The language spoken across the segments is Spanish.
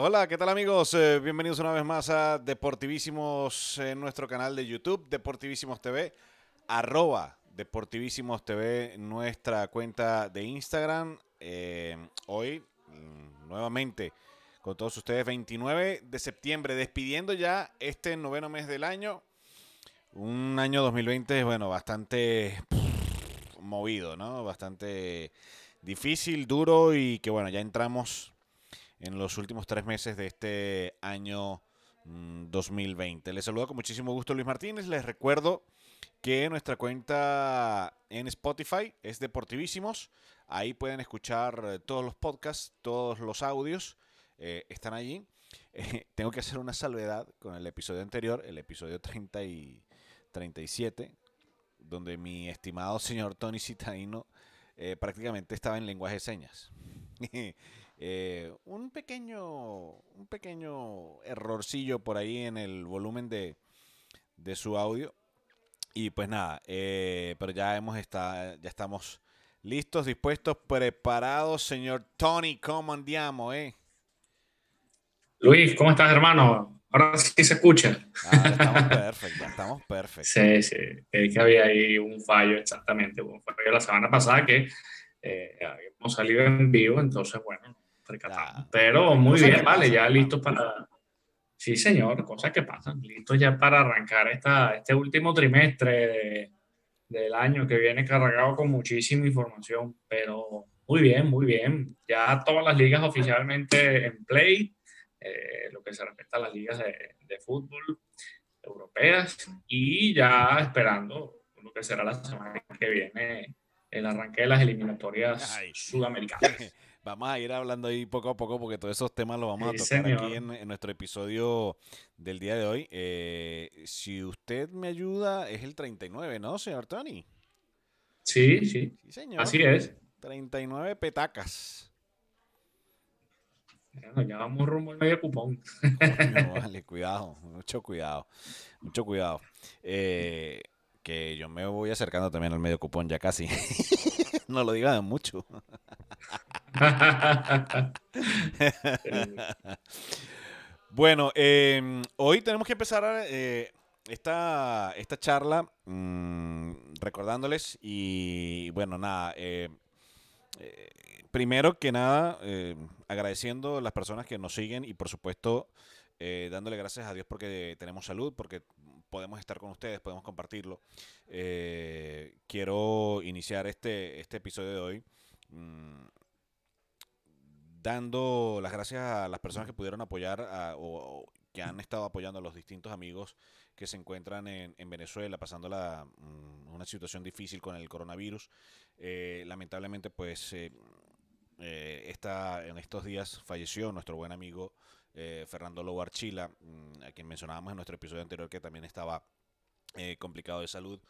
Hola, ¿qué tal amigos? Eh, bienvenidos una vez más a Deportivísimos en nuestro canal de YouTube, Deportivísimos TV, arroba Deportivísimos TV, nuestra cuenta de Instagram. Eh, hoy, mm, nuevamente, con todos ustedes, 29 de septiembre, despidiendo ya este noveno mes del año. Un año 2020, bueno, bastante movido, ¿no? Bastante difícil, duro y que bueno, ya entramos en los últimos tres meses de este año 2020. Mm, Les saludo con muchísimo gusto Luis Martínez. Les recuerdo que nuestra cuenta en Spotify es Deportivísimos. Ahí pueden escuchar eh, todos los podcasts, todos los audios. Eh, están allí. tengo que hacer una salvedad con el episodio anterior, el episodio 30 y 37, donde mi estimado señor Tony Citadino eh, prácticamente estaba en lenguaje de señas. Eh, un pequeño un pequeño errorcillo por ahí en el volumen de, de su audio. Y pues nada, eh, pero ya hemos estado, ya estamos listos, dispuestos, preparados, señor Tony, ¿cómo andiamo, eh? Luis, ¿cómo estás, hermano? Ahora sí se escucha. Ah, estamos perfectos, estamos perfectos. Sí, sí, es que había ahí un fallo, exactamente, un fallo la semana pasada que eh, habíamos salido en vivo, entonces, bueno, pero muy bien, vale, ya listos para... Sí, señor, cosas que pasan. Listos ya para arrancar esta, este último trimestre del año que viene cargado con muchísima información, pero muy bien, muy bien. Ya todas las ligas oficialmente en play, eh, lo que se respecta a las ligas de, de, fútbol europeas y ya esperando lo que será la semana que viene el arranque de las eliminatorias sudamericanas. Vamos a ir hablando ahí poco a poco porque todos esos temas los vamos a tocar aquí en, nuestro episodio del día de hoy. Eh, si usted me ayuda, es el 39, ¿no, señor Tony? Sí, sí. sí señor. Así es. 39 petacas. ya vamos rumbo al medio cupón. vale, cuidado, mucho cuidado, mucho cuidado. Eh, que yo me voy acercando también al medio cupón ya casi. no lo digan mucho. bueno, em, hoy tenemos que empezar eh, esta, esta charla mm, recordándoles y bueno, nada, eh, eh, primero que nada agradeciendo a las personas que nos siguen y por supuesto dándole gracias a Dios porque tenemos salud, porque podemos estar con ustedes, podemos compartirlo. quiero iniciar este, este episodio de hoy mm, dando las gracias a las personas que pudieron apoyar o, que han estado apoyando a los distintos amigos que se encuentran en, Venezuela pasando mm, una situación difícil con el coronavirus. Eh, lamentablemente, pues eh, eh en estos días falleció nuestro buen amigo eh, Fernando Lobo Archila, mm, a quien mencionábamos en nuestro episodio anterior que también estaba complicado de salud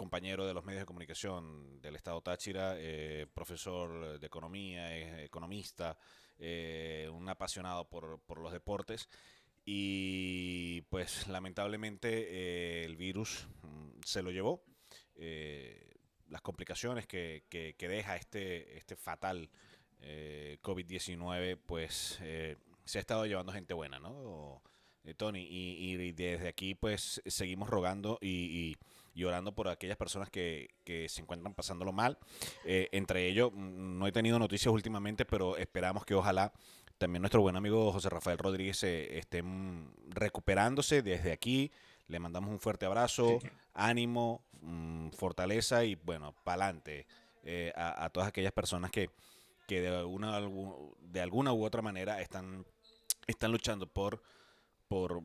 compañero de los medios de comunicación del Estado Táchira, eh, profesor de economía, economista, eh, un apasionado por, los deportes. Y pues lamentablemente eh, el virus mm, se lo llevó. las complicaciones que, deja este, este fatal COVID-19, pues se ha estado llevando gente buena, ¿no? Tony, y, desde aquí pues seguimos rogando y y orando por aquellas personas que, se encuentran pasándolo mal. Eh, entre ellos, mm, no he tenido noticias últimamente, pero esperamos que ojalá también nuestro buen amigo José Rafael Rodríguez esté mm, recuperándose desde aquí. Le mandamos un fuerte abrazo, ánimo, mm, fortaleza y bueno, pa'lante eh, a, a, todas aquellas personas que, que de, alguna, de alguna u otra manera están, están luchando por, por,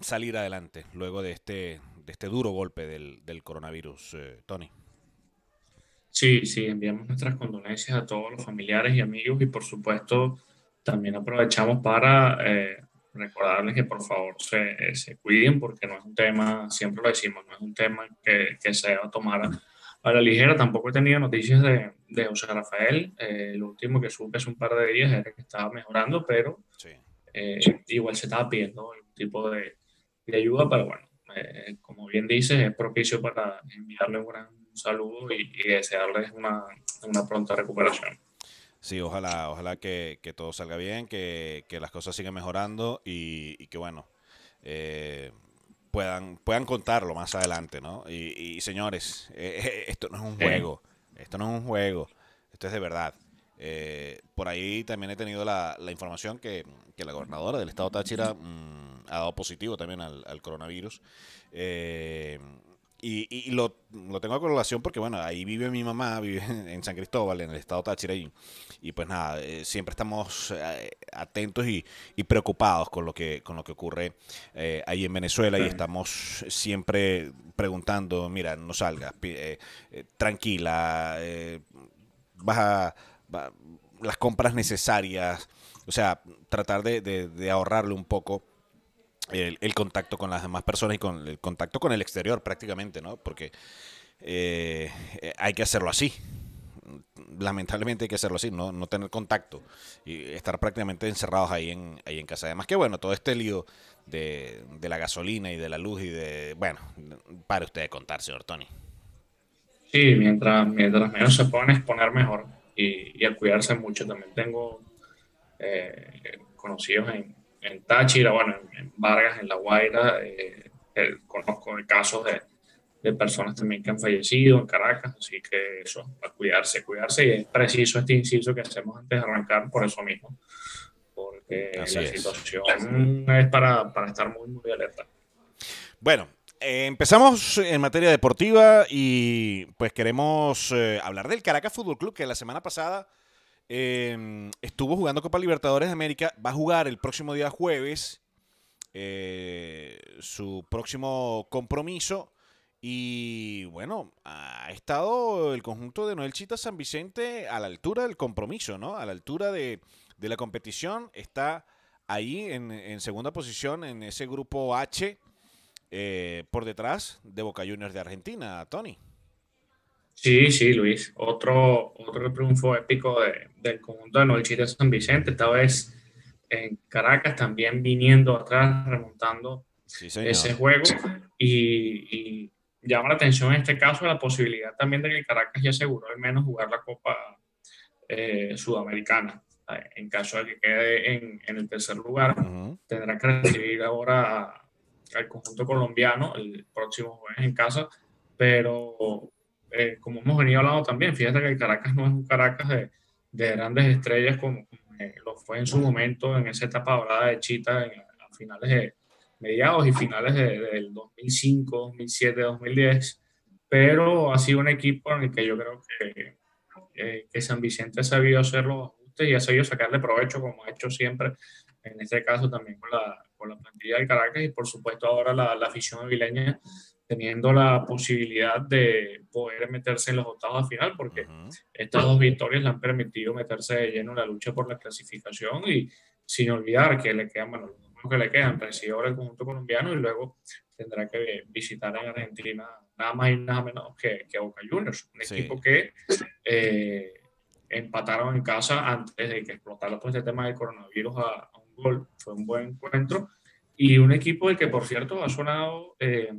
salir adelante luego de este, de este duro golpe del, del coronavirus, eh, Tony. Sí, sí, enviamos nuestras condolencias a todos los familiares y amigos y por supuesto también aprovechamos para eh, recordarles que por favor se, se, cuiden porque no es un tema, siempre lo decimos, no es un tema que, que se va a tomar a, la ligera. Tampoco he tenido noticias de, de José Rafael. Eh, lo último que supe hace un par de días era que estaba mejorando, pero igual se estaba pidiendo algún tipo de, de ayuda, pero bueno, eh, como bien dices, es propicio para enviarle un gran saludo y, desearles una, una, pronta recuperación. Sí, ojalá, ojalá que, todo salga bien, que, las cosas sigan mejorando y, que bueno, eh, puedan, puedan contarlo más adelante, ¿no? Y, señores, eh, eh, esto no es un juego, esto no es un juego, esto es de verdad. Por ahí también he tenido la, información que, la gobernadora del estado Táchira mm, ha dado positivo también al, al coronavirus. Eh, y, lo, tengo a correlación porque, bueno, ahí vive mi mamá, vive en San Cristóbal, en el estado Táchira, y, y pues nada, eh, siempre estamos eh, atentos y, preocupados con lo que, con lo que ocurre eh, ahí en Venezuela y estamos siempre preguntando, mira, no salgas, tranquila, vas las compras necesarias, o sea, tratar de, ahorrarle un poco el, contacto con las demás personas y con el contacto con el exterior prácticamente, ¿no? Porque eh, hay que hacerlo así. Lamentablemente hay que hacerlo así, no, no tener contacto y estar prácticamente encerrados ahí en, casa. Además que bueno, todo este lío de, la gasolina y de la luz y de... Bueno, para usted de contar, señor Tony. Sí, mientras, mientras menos se puedan exponer mejor y, y a cuidarse mucho. También tengo eh, conocidos en, en Táchira, bueno, en, Vargas, en La Guaira, eh, eh, conozco casos de, de, personas también que han fallecido en Caracas, así que eso, a cuidarse, cuidarse, y es preciso este inciso que hacemos antes de arrancar por eso mismo, porque la situación es para, para, estar muy, muy alerta. Bueno, eh, empezamos en materia deportiva y pues queremos hablar del Caracas Fútbol Club que la semana pasada Em, estuvo jugando Copa Libertadores de América. Va a jugar el próximo día jueves eh, su próximo compromiso. Y bueno, ha estado el conjunto de Noel Chita San Vicente a la altura del compromiso, ¿no? A la altura de, la competición. Está ahí en, segunda posición en ese grupo H, eh, por detrás de Boca Juniors de Argentina, Tony. Sí, sí, Luis. Otro, otro triunfo épico del conjunto de Noche de San Vicente, esta vez en Caracas, también viniendo atrás, remontando ese juego. Y, llama la atención en este caso la posibilidad también de que Caracas ya aseguró al menos jugar la Copa eh, Sudamericana. En caso de que quede en, el tercer lugar, tendrá que recibir ahora al conjunto colombiano el próximo jueves en casa, pero eh, como hemos venido hablando también, fíjate que el Caracas no es un Caracas de, de grandes estrellas como, eh, lo fue en su momento en esa etapa dorada de Chita a finales de mediados y finales del 2005, 2007, 2010, pero ha sido un equipo en el que yo creo que, que San Vicente ha sabido hacer los ajustes y ha sabido sacarle provecho como ha hecho siempre, en este caso también con la, con la plantilla del Caracas y por supuesto ahora la, la afición avileña teniendo la posibilidad de poder meterse en los octavos de final, porque estas dos victorias le han permitido meterse de lleno en la lucha por la clasificación y sin olvidar que le quedan, bueno, los que le quedan, recibe ahora el conjunto colombiano y luego tendrá que visitar en Argentina nada más y nada menos que, que Boca Juniors, un equipo que eh, empataron en casa antes de que explotara todo este tema del coronavirus a, gol. Fue un buen encuentro y un equipo el que, por cierto, ha sonado... Eh,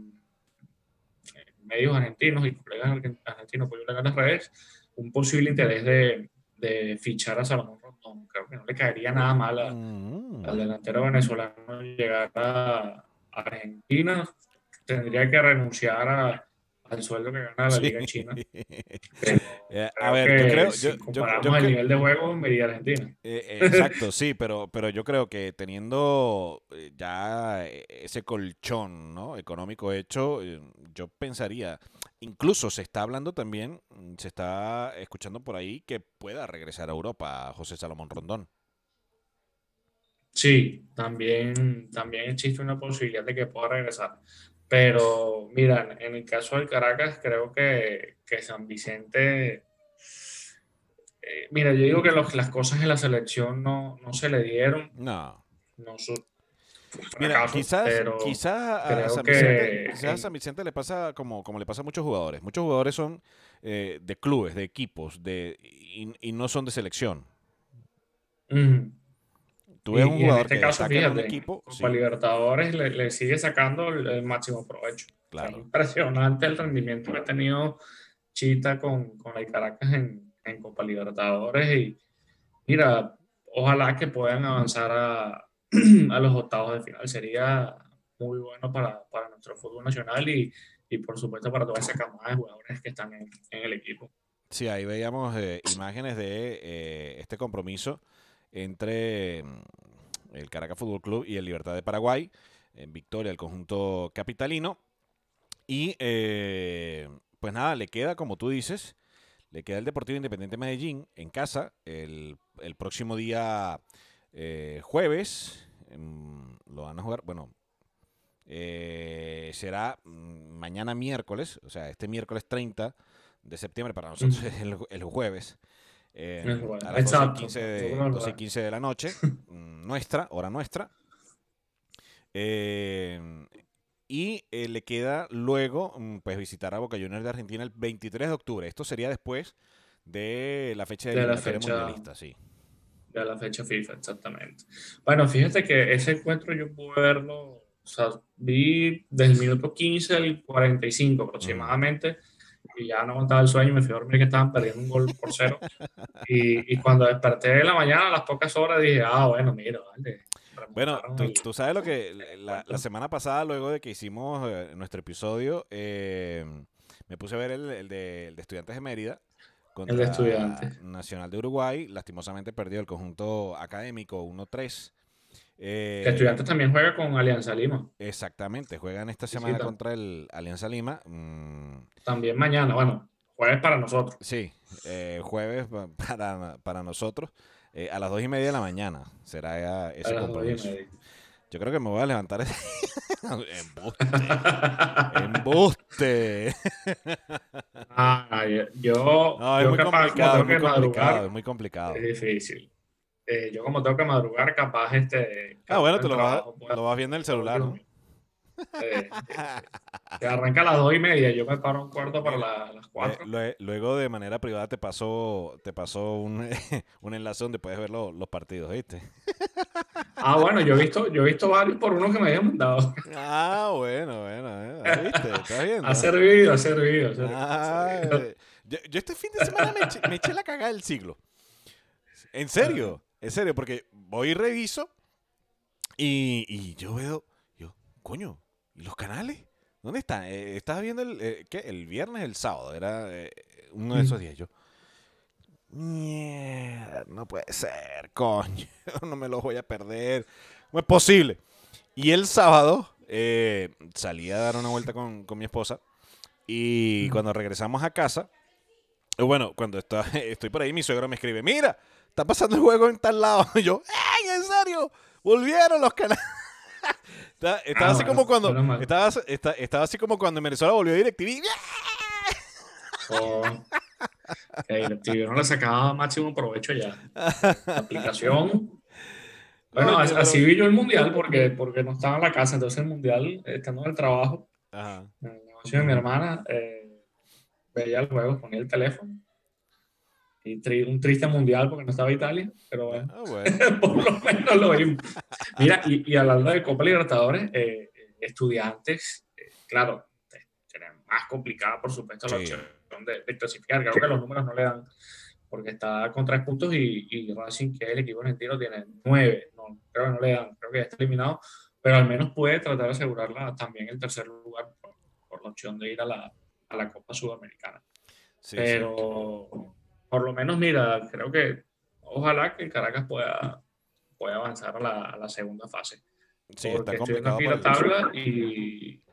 medios argentinos y colegas argentinos por en las redes un posible interés de, de fichar a Salomón Rondón. Creo que no le caería nada mal mm. al delantero venezolano llegar a Argentina. Tendría que renunciar a, al sueldo que gana la Liga China. Eh, a ver, yo creo. Si comparamos el nivel de juego, me iría Argentina. Eh, eh, exacto, sí, pero, pero yo creo que teniendo ya ese colchón ¿no? económico hecho, yo pensaría. Incluso se está hablando también, se está escuchando por ahí que pueda regresar a Europa José Salomón Rondón. Sí, también, también existe una posibilidad de que pueda regresar. Pero mira, en el caso del Caracas, creo que, que San Vicente, eh, mira, yo digo que las cosas en la selección no, no se le dieron. No. no Mira, quizás, quizás, a San Vicente, quizás a San Vicente le pasa como, como le pasa a muchos jugadores. Muchos jugadores son eh, de clubes, de equipos, de, y, no son de selección. Tú ves un jugador en este caso, fíjate, un equipo. Libertadores le, sigue sacando el, máximo provecho. Claro. impresionante el rendimiento que ha tenido Chita con, con el Caracas en, en Copa Libertadores y mira, ojalá que puedan avanzar a, a los octavos de final. Sería muy bueno para, para nuestro fútbol nacional y, y, por supuesto para toda esa camada de jugadores que están en, en el equipo. Sí, ahí veíamos eh, imágenes de eh, este compromiso entre mm, el Caracas Fútbol Club y el Libertad de Paraguay, en victoria del conjunto capitalino. Y eh, pues nada, le queda, como tú dices, le queda el Deportivo Independiente Medellín en casa el, el próximo día jueves. Mm, lo van a jugar, bueno, será mm, mañana miércoles, o sea, este miércoles 30 de septiembre, para nosotros es el, jueves. Eh, a las 12 y, 15 de, la noche, mm, nuestra, hora nuestra. Eh, y eh, le queda luego mm, pues visitar a Boca Juniors de Argentina el 23 de octubre. Esto sería después de la fecha de, la fecha, mundialista, sí. De la fecha FIFA, exactamente. Bueno, fíjate que ese encuentro yo pude verlo, o sea, vi desde el minuto 15 al 45 aproximadamente y ya no aguantaba el sueño, me fui a dormir que estaban perdiendo un gol por cero. Y, y cuando desperté de la mañana, a las pocas horas, dije, ah, bueno, mira, vale. Bueno, tú, sabes lo que la, la, semana pasada, luego de que hicimos eh, nuestro episodio, eh, me puse a ver el, el, de, el de Estudiantes de Mérida. Contra el de Estudiantes. Nacional de Uruguay. Lastimosamente perdió el conjunto académico 1-3. Eh, que Estudiantes también juega con Alianza Lima. Exactamente, juegan esta semana contra el Alianza Lima. Mm. También mañana, bueno, jueves para nosotros. Sí, eh, jueves para, para nosotros. Eh, a las dos y media de la mañana será ese compromiso. Yo creo que me voy a levantar. Embuste. Embuste. ah, yo. No, es muy complicado, es muy complicado, es muy complicado. Es difícil. Eh, yo como tengo que madrugar, capaz este... Ah, bueno, tú lo vas, lo vas viendo en el celular, ¿no? Eh, eh, arranca a las dos y media, yo me paro un cuarto para las cuatro. luego de manera privada te pasó, te pasó un, un enlace donde puedes ver los partidos, ¿viste? Ah, bueno, yo he visto, yo he visto varios por uno que me habían mandado. Ah, bueno, bueno, ¿viste? ¿Estás viendo? Ha servido, ha servido. Ah, yo, este fin de semana me eché, me eché la cagada del siglo. ¿En serio? En serio, porque voy y reviso y, yo veo, yo, coño, ¿y los canales? ¿Dónde están? Eh, estaba viendo el, eh, ¿qué? el viernes, el sábado, era eh, uno de esos días. Yo, mierda, no puede ser, coño, no me los voy a perder. No es posible. Y el sábado salí a dar una vuelta con, con mi esposa y cuando regresamos a casa, bueno, cuando está, estoy por ahí, mi suegro me escribe, mira, está pasando el juego en tal lado. Y yo, ¡ay, en serio! Volvieron los canales. estaba, así como cuando estaba, estaba, así como cuando en Venezuela volvió DirecTV. Oh, DirecTV no le sacaba máximo provecho ya. La aplicación. Bueno, así vi yo el mundial porque, porque no estaba en la casa, entonces el mundial, estando en el trabajo, en el negocio de mi hermana, eh, veía el juego, ponía el teléfono y un triste mundial porque no estaba Italia, pero bueno, ah, por lo menos lo vimos. Mira, y, y hablando de Copa Libertadores, eh, estudiantes, eh, claro, tienen más complicada, por supuesto, la opción de, clasificar. Creo que los números no le dan, porque está con tres puntos y, y Racing, que es el equipo argentino, tiene nueve. No, creo que no le dan, creo que ya está eliminado, pero al menos puede tratar de asegurarla también el tercer lugar por, la opción de ir a la, a la Copa Sudamericana. pero por lo menos, mira, creo que ojalá que Caracas pueda, pueda avanzar a la, segunda fase. Sí, está complicado. la tabla y,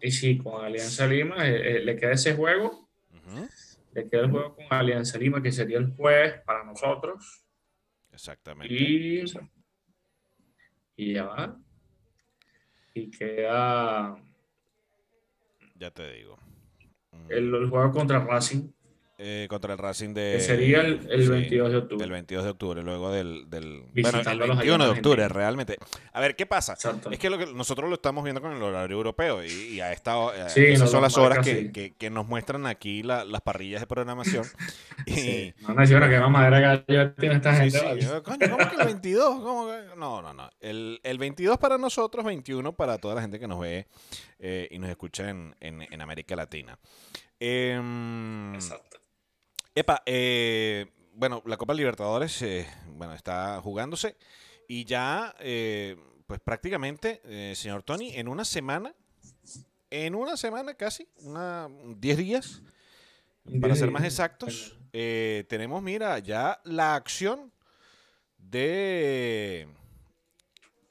y sí, con Alianza Lima eh, eh, le queda ese juego. Le queda el juego con Alianza Lima, que sería el jueves para nosotros. Exactamente. Y, y ya va. Y queda. Ya te digo. El, el juego contra Racing eh, contra el Racing de... Que sería el, 22 de octubre. El 22 de octubre, luego del... del bueno, el 21 de octubre, realmente. A ver, ¿qué pasa? Es que, lo que nosotros lo estamos viendo con el horario europeo y, a esta, eh, esas son las horas que, que, nos muestran aquí las parrillas de programación. y, No, no, yo que madera que ya tiene esta gente. Coño, ¿cómo que el 22? ¿Cómo que? No, no, no. El, el 22 para nosotros, 21 para toda la gente que nos ve eh, y nos escucha en, en, en América Latina. Eh, Exacto. Epa, eh, bueno, la Copa Libertadores, eh, bueno, está jugándose. Y ya, eh, pues prácticamente, señor Tony, en una semana, en una semana casi, una 10 días, para ser más exactos, tenemos, mira, ya la acción de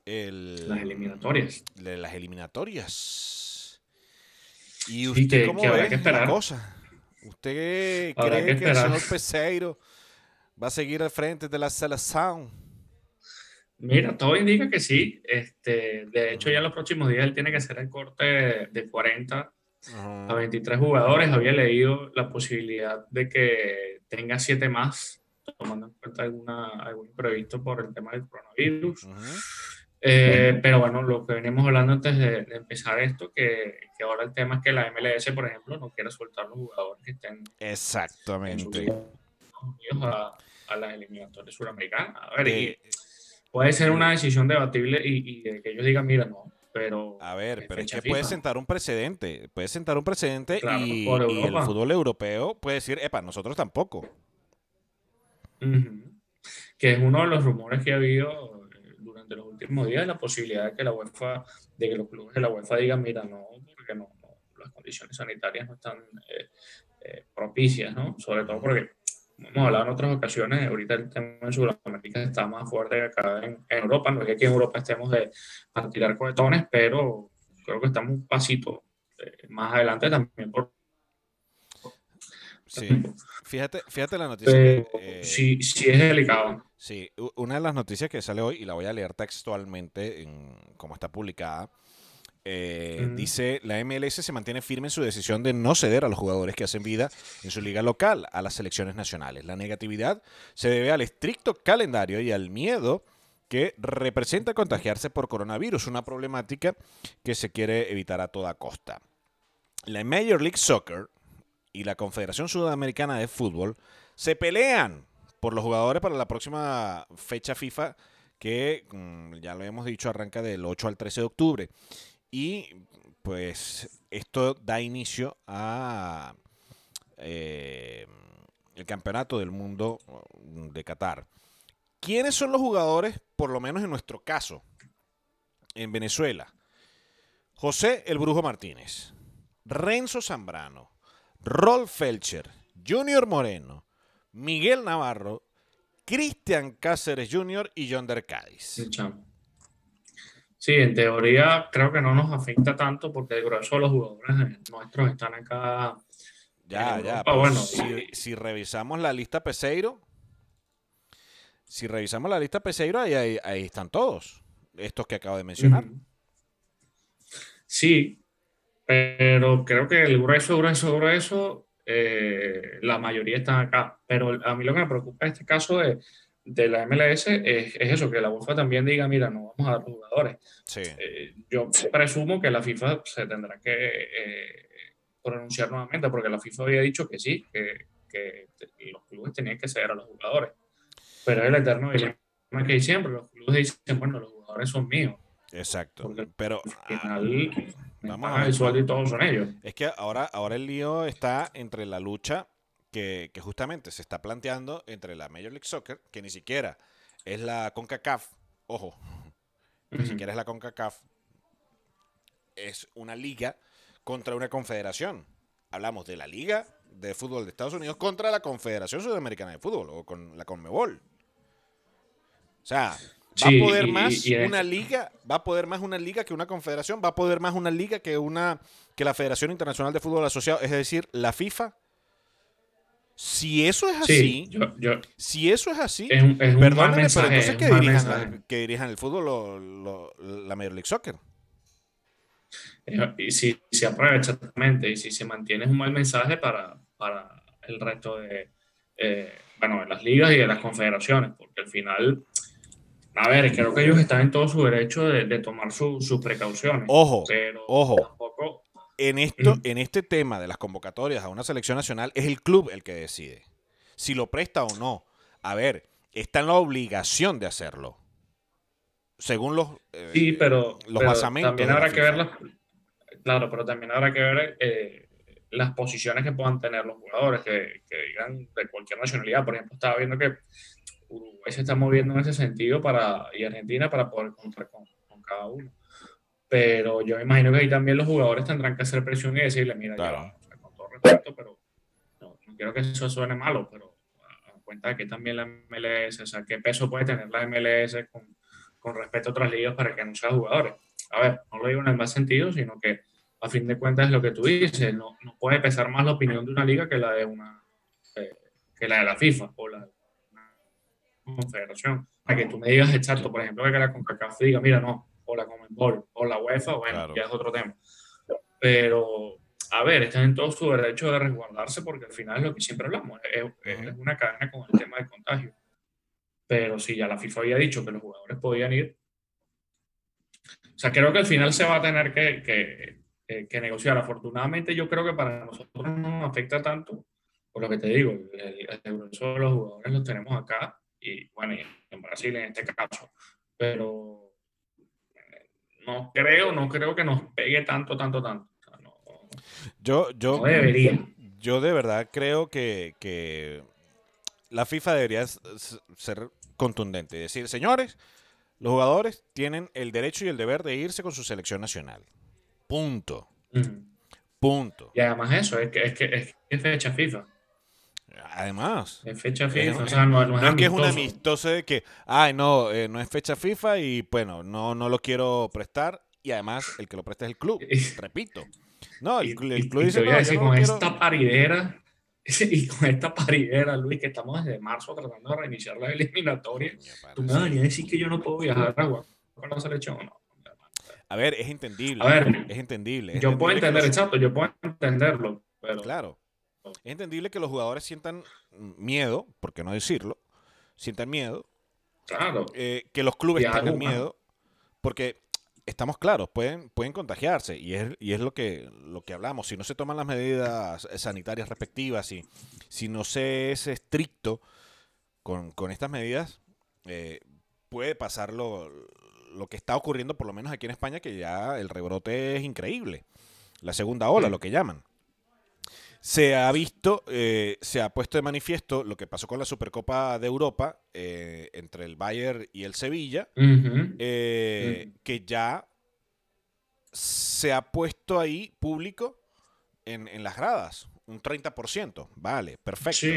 las eliminatorias. De las eliminatorias. ¿Y usted cómo ve que la cosa? ¿Usted cree que, el señor Peseiro va a seguir al frente de la selección? Mira, todo indica que sí. Este, de hecho, ya en los próximos días él tiene que hacer el corte de 40 a 23 jugadores. Había leído la posibilidad de que tenga 7 más, tomando en cuenta alguna, algún imprevisto por el tema del coronavirus. Eh, pero bueno, lo que venimos hablando antes de, empezar esto, que, que, ahora el tema es que la MLS, por ejemplo, no quiere soltar los jugadores que estén exactamente. a, a las eliminatorias suramericanas. A ver, eh, puede ser una decisión debatible y, y, que ellos digan, mira, no, pero... A ver, pero es que puede sentar un precedente, puede sentar un precedente y, el fútbol europeo puede decir, epa, nosotros tampoco. Que es uno de los rumores que ha habido de los últimos días la posibilidad de que la UEFA, de que los clubes de la UEFA digan, mira, no, porque no, las condiciones sanitarias no están eh, eh, propicias, ¿no? Sobre todo porque, como hemos hablado en otras ocasiones, ahorita el tema en Sudamérica está más fuerte que acá en, Europa, no es que aquí en Europa estemos de a tirar cohetones, pero creo que estamos un pasito eh, más adelante también por Sí. Fíjate, fíjate la noticia. Eh, sí, sí es delicado. Sí, una de las noticias que sale hoy, y la voy a leer textualmente en como está publicada, eh, dice, la MLS se mantiene firme en su decisión de no ceder a los jugadores que hacen vida en su liga local a las selecciones nacionales. La negatividad se debe al estricto calendario y al miedo que representa contagiarse por coronavirus, una problemática que se quiere evitar a toda costa. La Major League Soccer y la Confederación Sudamericana de Fútbol se pelean por los jugadores para la próxima fecha FIFA que, mm, ya lo hemos dicho, arranca del 8 al 13 de octubre. Y pues esto da inicio a eh, el campeonato del mundo mm, de Qatar. ¿Quiénes son los jugadores, por lo menos en nuestro caso, en Venezuela? José el Brujo Martínez, Renzo Zambrano, Rolf Felcher, Junior Moreno, Miguel Navarro, Cristian Cáceres Jr. y John Cádiz. Sí, en teoría creo que no nos afecta tanto porque el grueso de los jugadores nuestros están acá. Ya, ya. Bueno, si, revisamos la lista Peseiro, si revisamos la lista Peseiro, ahí, ahí, están todos, estos que acabo de mencionar. Sí, pero creo que el grueso, grueso, grueso, eh, la mayoría están acá. Pero a mí lo que me preocupa en este caso de, de la MLS es, es, eso, que la UEFA también diga, mira, no vamos a dar jugadores. Sí. Eh, yo presumo que la FIFA se tendrá que eh, pronunciar nuevamente, porque la FIFA había dicho que sí, que, que los clubes tenían que ceder a los jugadores. Pero es el eterno dilema que hay siempre, los clubes dicen, bueno, los jugadores son míos. Exacto. pero al final, vamos a ver. y todos son ellos. Es que ahora, ahora el lío está entre la lucha que, justamente se está planteando entre la Major League Soccer, que ni siquiera es la CONCACAF, ojo, ni siquiera es la CONCACAF, es una liga contra una confederación. Hablamos de la Liga de Fútbol de Estados Unidos contra la Confederación Sudamericana de Fútbol o con la CONMEBOL. O sea, va a poder más una liga, va a poder más una liga que una confederación, va a poder más una liga que una que la Federación Internacional de Fútbol Asociado, es decir, la FIFA. Si eso es así, si eso es así, es un, pero entonces que dirijan, que dirijan, el fútbol lo, la Major League Soccer. Y si se aprueba exactamente, y si se mantiene es un mal mensaje para, para el resto de, eh, bueno, de las ligas y de las confederaciones, porque al final a ver, creo que ellos están en todo su derecho de, tomar sus precauciones. Ojo, ojo. En, esto, en este tema de las convocatorias a una selección nacional, es el club el que decide si lo presta o no. A ver, está en la obligación de hacerlo. Según los, eh, sí, pero, los También habrá que ver las, claro, pero también habrá que ver eh, las posiciones que puedan tener los jugadores que, que digan de cualquier nacionalidad. Por ejemplo, estaba viendo que Uruguay se está moviendo en ese sentido para, y Argentina para poder contar con, con cada uno. Pero yo me imagino que ahí también los jugadores tendrán que hacer presión y decirle, mira, con todo respeto, pero no, quiero que eso suene malo, pero a cuenta de que también la MLS, o sea, qué peso puede tener la MLS con, con respecto a otras ligas para que no sean jugadores. A ver, no lo digo en el más sentido, sino que a fin de cuentas es lo que tú dices, no, no puede pesar más la opinión de una liga que la de una eh, que la de la FIFA o la confederación. Para que tú me digas exacto, por ejemplo, que la CONCACAF diga, mira, no, o la Comenbol o la UEFA, bueno, ya es otro tema. Pero, a ver, están en todo su derecho de resguardarse porque al final es lo que siempre hablamos, es, es una cadena con el tema del contagio. Pero si ya la FIFA había dicho que los jugadores podían ir, o sea, creo que al final se va a tener que, que, que, negociar. Afortunadamente, yo creo que para nosotros no nos afecta tanto, por lo que te digo, el, el grueso de los jugadores los tenemos acá y, bueno, en Brasil en este caso. Pero no creo, no creo que nos pegue tanto, tanto, tanto. yo, yo, debería. Yo de verdad creo que, que la FIFA debería ser contundente y decir, señores, los jugadores tienen el derecho y el deber de irse con su selección nacional. Punto. Punto. Y además eso, es que es, que, es, fecha FIFA. Además. Es fecha FIFA, o sea, no, es, que es un amistoso de que, ay, no, eh, no es fecha FIFA y bueno, no, no lo quiero prestar. Y además, el que lo presta es el club. Repito. No, el, club dice. Te voy a decir, con esta paridera, y con esta paridera, Luis, que estamos desde marzo tratando de reiniciar la eliminatoria, tú me vas a decir que yo no puedo viajar a con la selección no. A ver, es entendible. A ver, es entendible. yo puedo entender, exacto, yo puedo entenderlo. Pero... Claro. Es entendible que los jugadores sientan miedo, por qué no decirlo, sientan miedo. Claro. Eh, que los clubes tengan miedo, porque estamos claros, pueden, pueden contagiarse y es, y es lo, que, lo que hablamos. Si no se toman las medidas sanitarias respectivas, y si no se es estricto con, estas medidas, eh, puede pasar lo, lo, que está ocurriendo, por lo menos aquí en España, que ya el rebrote es increíble. La segunda ola, lo que llaman. Se ha visto, eh, se ha puesto de manifiesto lo que pasó con la Supercopa de Europa eh, entre el Bayern y el Sevilla, eh, que ya se ha puesto ahí público en, las gradas, un 30%, vale, perfecto.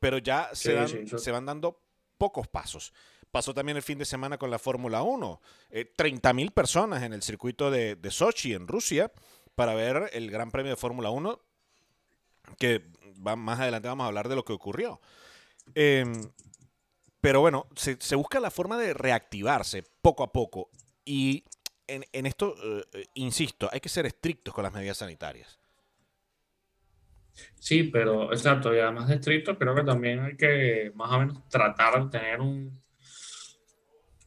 Pero ya se, se van dando pocos pasos. Pasó también el fin de semana con la Fórmula 1. 30.000 personas en el circuito de, de Sochi, en Rusia, para ver el Gran Premio de Fórmula 1 que va, más adelante vamos a hablar de lo que ocurrió. Em, pero bueno, se, busca la forma de reactivarse poco a poco. Y en, esto, eh, insisto, hay que ser estrictos con las medidas sanitarias. Sí, pero exacto, y además de estrictos, creo que también hay que más o menos tratar de tener un,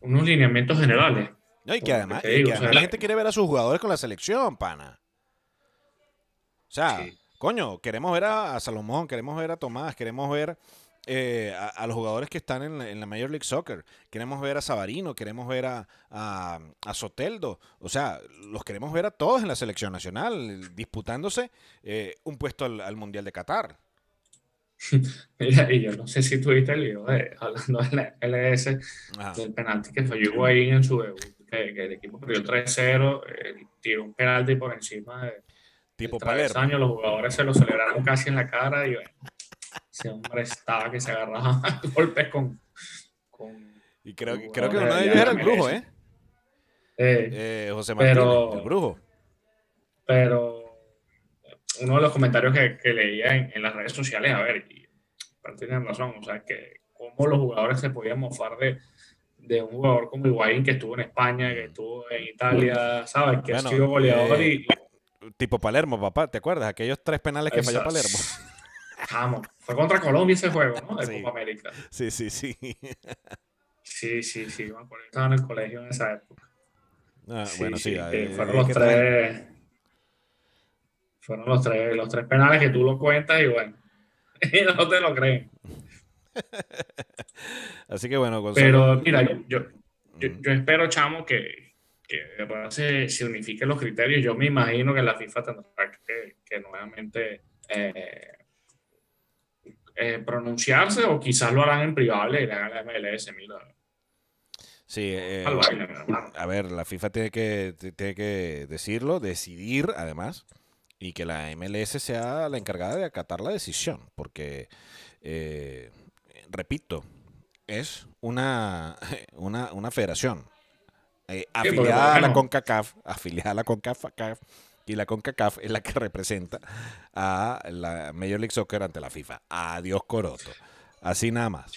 unos lineamientos generales. y que además, la gente quiere ver a sus jugadores con la selección, pana. O sea, coño, queremos ver a, Salomón, queremos ver a Tomás, queremos ver eh, a, los jugadores que están en la, Major League Soccer, queremos ver a Sabarino, queremos ver a, a, Soteldo, o sea, los queremos ver a todos en la selección nacional, disputándose eh, un puesto al, Mundial de Qatar. Mira, y yo no sé si tuviste el video de, hablando de la LS, del penalti que falló ahí en su debut, que, el equipo perdió 3-0, eh, tiró un penalti por encima de Tipo Palermo. años los jugadores se lo celebraron casi en la cara y bueno, ese hombre estaba que se agarraba a golpes con, y creo, creo que uno de ellos era el brujo, ¿eh? eh, eh José Martínez, el brujo. Pero uno de los comentarios que, que leía en, en, las redes sociales, a ver, y tienen razón, o sea, que cómo los jugadores se podían mofar de, de un jugador como Higuaín que estuvo en España, que estuvo en Italia, ¿sabes? Que ha sido goleador y eh, tipo Palermo, papá. ¿Te acuerdas? Aquellos tres penales que falló Palermo. Vamos, fue contra Colombia ese juego, ¿no? De Copa América. Sí, sí, sí. Sí, sí, sí. Estaba en el colegio en esa época. Ah, bueno, sí. fueron los tres. Fueron los tres, los tres penales que tú lo cuentas y bueno. y no te lo creen. Así que bueno, Pero mira, yo, yo espero, chamo, que, que se, se, unifiquen los criterios. Yo me imagino que la FIFA tendrá que, nuevamente eh, eh, pronunciarse o quizás lo harán en privado y le hagan la MLS, mira. Sí, eh, a ver, la FIFA tiene que, tiene que decirlo, decidir además, y que la MLS sea la encargada de acatar la decisión, porque, eh, repito, es una, una, una federación afiliada a la CONCACAF, afiliada a la CONCACAF, y la CONCACAF es la que representa a la Major League Soccer ante la FIFA. Adiós Coroto. Así nada más.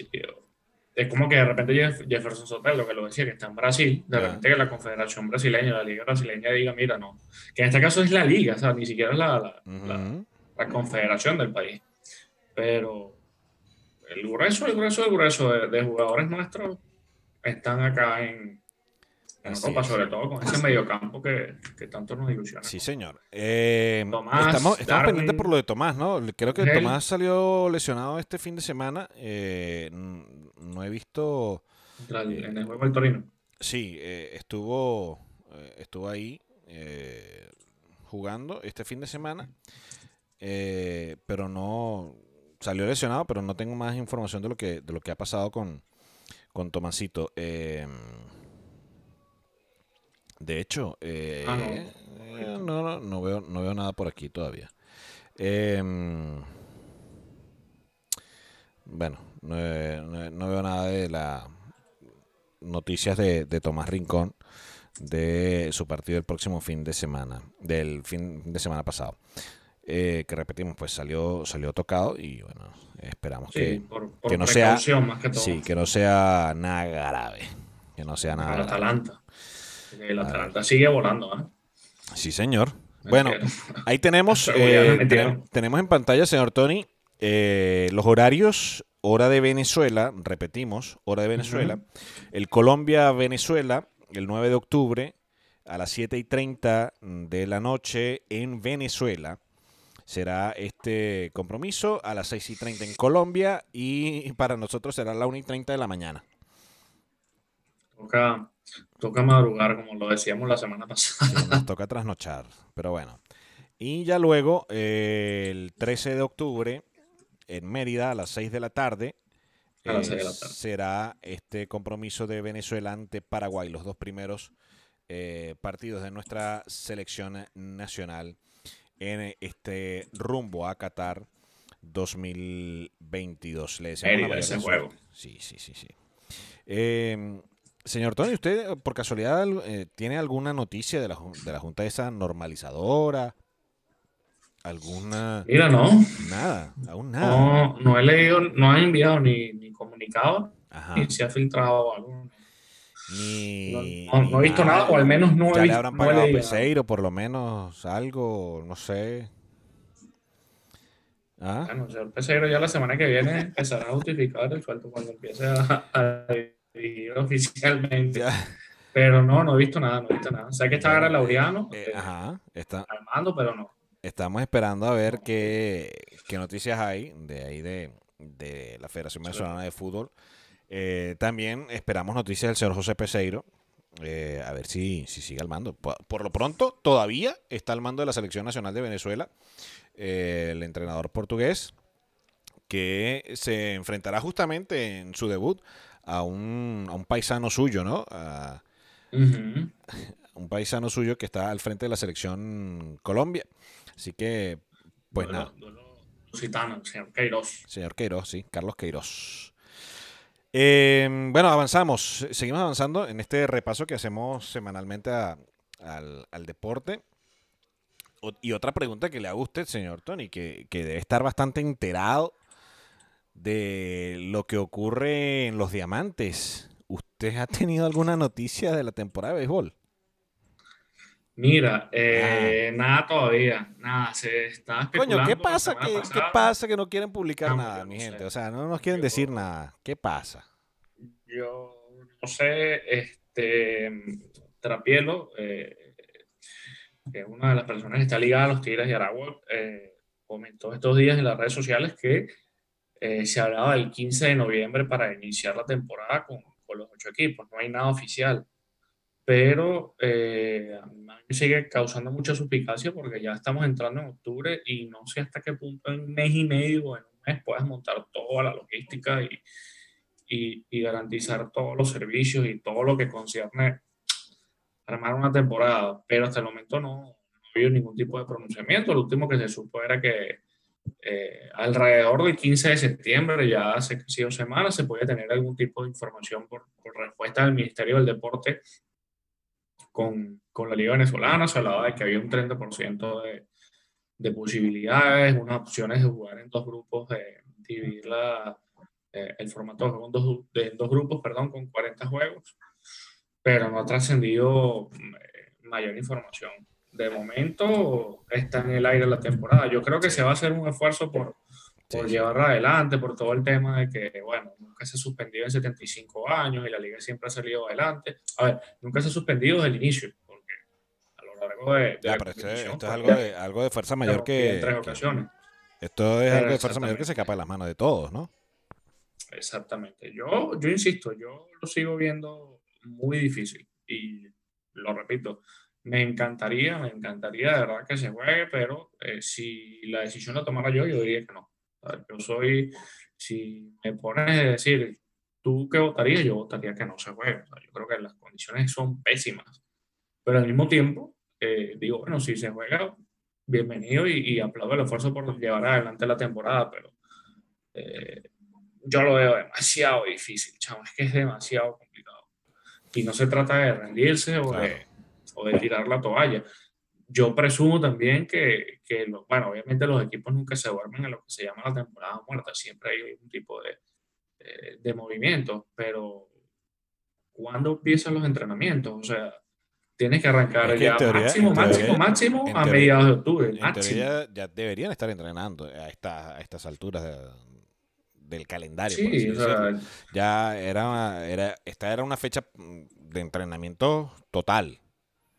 es como que de repente Jefferson Sotelo, que lo decía, que está en Brasil, de repente que la Confederación Brasileña, la Liga Brasileña diga, mira, no, que en este caso es la liga, o sea, ni siquiera es la, la, confederación del país. Pero el grueso, el grueso, el grueso de jugadores nuestros están acá en, sobre todo con ese mediocampo que, que tanto nos ilusiona. Sí, señor. Eh, estamos, pendientes por lo de Tomás, ¿no? Creo que Tomás salió lesionado este fin de semana. Eh, no he visto. En el juego del Torino. Sí, eh, estuvo, estuvo ahí jugando este fin de semana. pero no. Salió lesionado, pero no tengo más información de lo que, de lo que ha pasado con, con Tomasito. Eh, de hecho, eh, ah, eh, no. no, veo, no veo nada por aquí todavía. Em, bueno, no, veo nada de las noticias de, Tomás Rincón de su partido el próximo fin de semana, del fin de semana pasado. Eh, que repetimos, pues salió, salió tocado y bueno, esperamos que, que no sea, sí, que no sea nada grave, que no sea nada. Atalanta. El Atalanta sigue volando, ¿eh? Sí, señor. Bueno, ahí tenemos, eh, tenemos, en pantalla, señor Tony, eh, los horarios, hora de Venezuela, repetimos, hora de Venezuela, el Colombia-Venezuela, el 9 de octubre, a las 7 y 30 de la noche en Venezuela. Será este compromiso a las 6 y 30 en Colombia y para nosotros será a las 1 y 30 de la mañana. Toca Toca madrugar, como lo decíamos la semana pasada. nos toca trasnochar, pero bueno. Y ya luego, eh, el 13 de octubre, en Mérida, a las 6 de la tarde, eh, será este compromiso de Venezuela ante Paraguay, los dos primeros eh, partidos de nuestra selección nacional en este rumbo a Qatar 2022. Le ese juego. Sí, sí, sí, sí. Eh, Señor Tony, ¿usted por casualidad eh, tiene alguna noticia de la, de la Junta esa normalizadora? ¿Alguna? Mira, no. Nada, aún nada. No, no he leído, no han enviado ni, ni comunicado, ni se ha filtrado algo. Ni, no, he visto nada, o al menos no ya he le habrán pagado a Peseiro, por lo menos algo, no sé. ¿Ah? Bueno, el señor Peseiro ya la semana que viene empezará a justificar el sueldo cuando empiece a, a oficialmente. Pero no, no he visto nada, no he visto nada. Sé que está ahora Laureano eh, ajá, está, armando, pero no. Estamos esperando a ver qué, qué noticias hay de ahí de, de la Federación Venezolana de Fútbol. Eh, también esperamos noticias del señor José Peseiro. Eh, a ver si, si sigue al mando. Por, por, lo pronto, todavía está al mando de la Selección Nacional de Venezuela. el entrenador portugués que se enfrentará justamente en su debut a un, a un paisano suyo, ¿no? A, un paisano suyo que está al frente de la selección Colombia. Así que, pues nada. señor Queiroz. Señor Queiroz, sí, Carlos Queiroz. Em, bueno, avanzamos, seguimos avanzando en este repaso que hacemos semanalmente al, deporte. y otra pregunta que le hago a usted, señor Tony, que, que debe estar bastante enterado de lo que ocurre en los diamantes. ¿Usted ha tenido alguna noticia de la temporada de béisbol? Mira, eh, ah. nada todavía, nada, se está especulando. Coño, ¿qué pasa que, ¿qué pasa que no quieren publicar nada, mi gente? O sea, no nos quieren decir nada. ¿Qué pasa? Yo no sé, este, Trapielo, eh, que es una de las personas que está ligada a los Tigres de Aragua, eh, comentó estos días en las redes sociales que eh, se hablaba del 15 de noviembre para iniciar la temporada con, con los ocho equipos. No hay nada oficial. Pero eh, sigue causando mucha suspicacia porque ya estamos entrando en octubre y no sé hasta qué punto en un mes y medio o en un mes puedas montar toda la logística y, y, y garantizar todos los servicios y todo lo que concierne armar una temporada, pero hasta el momento no, no ha habido ningún tipo de pronunciamiento. Lo último que se supo era que eh, alrededor del 15 de septiembre, ya hace casi dos semanas, se puede tener algún tipo de información por, por respuesta del Ministerio del Deporte con, con, la Liga Venezolana. Se hablaba de que había un 30% de, de, posibilidades, unas opciones de jugar en dos grupos, de dividir la, eh, el formato de, dos, de dos grupos, perdón, con 40 juegos, pero no ha trascendido eh, mayor información de momento está en el aire la temporada. Yo creo que se va a hacer un esfuerzo por, por llevarla adelante, por todo el tema de que, bueno, nunca se ha suspendido en 75 años y la liga siempre ha salido adelante. A ver, nunca se ha suspendido desde el inicio, porque a lo largo de... ya, pero esto, es algo de, algo de fuerza mayor que... En tres ocasiones. esto es algo de fuerza mayor que se escapa de las manos de todos, ¿no? Exactamente. Yo, yo insisto, yo lo sigo viendo muy difícil y lo repito, me encantaría, me encantaría de verdad que se juegue, pero eh, si la decisión la tomara yo, yo diría que no. Yo soy, si me pones a decir, ¿tú qué votarías? Yo votaría que no se juegue. yo creo que las condiciones son pésimas. Pero al mismo tiempo, eh, digo, bueno, si se juega, bienvenido y, y, aplaudo el esfuerzo por llevar adelante la temporada, pero eh, yo lo veo demasiado difícil, chavo, es que es demasiado complicado. Y no se trata de rendirse o de o de tirar la toalla. Yo presumo también que, que bueno, obviamente los equipos nunca se duermen en lo que se llama la temporada muerta, siempre hay un tipo de, de, movimiento, pero ¿cuándo empiezan los entrenamientos? O sea, tienes que arrancar ya máximo, máximo, máximo a mediados de octubre. En teoría ya deberían estar entrenando a, esta, a estas alturas del calendario. Sí, o sea, ya era, era, esta era una fecha de entrenamiento total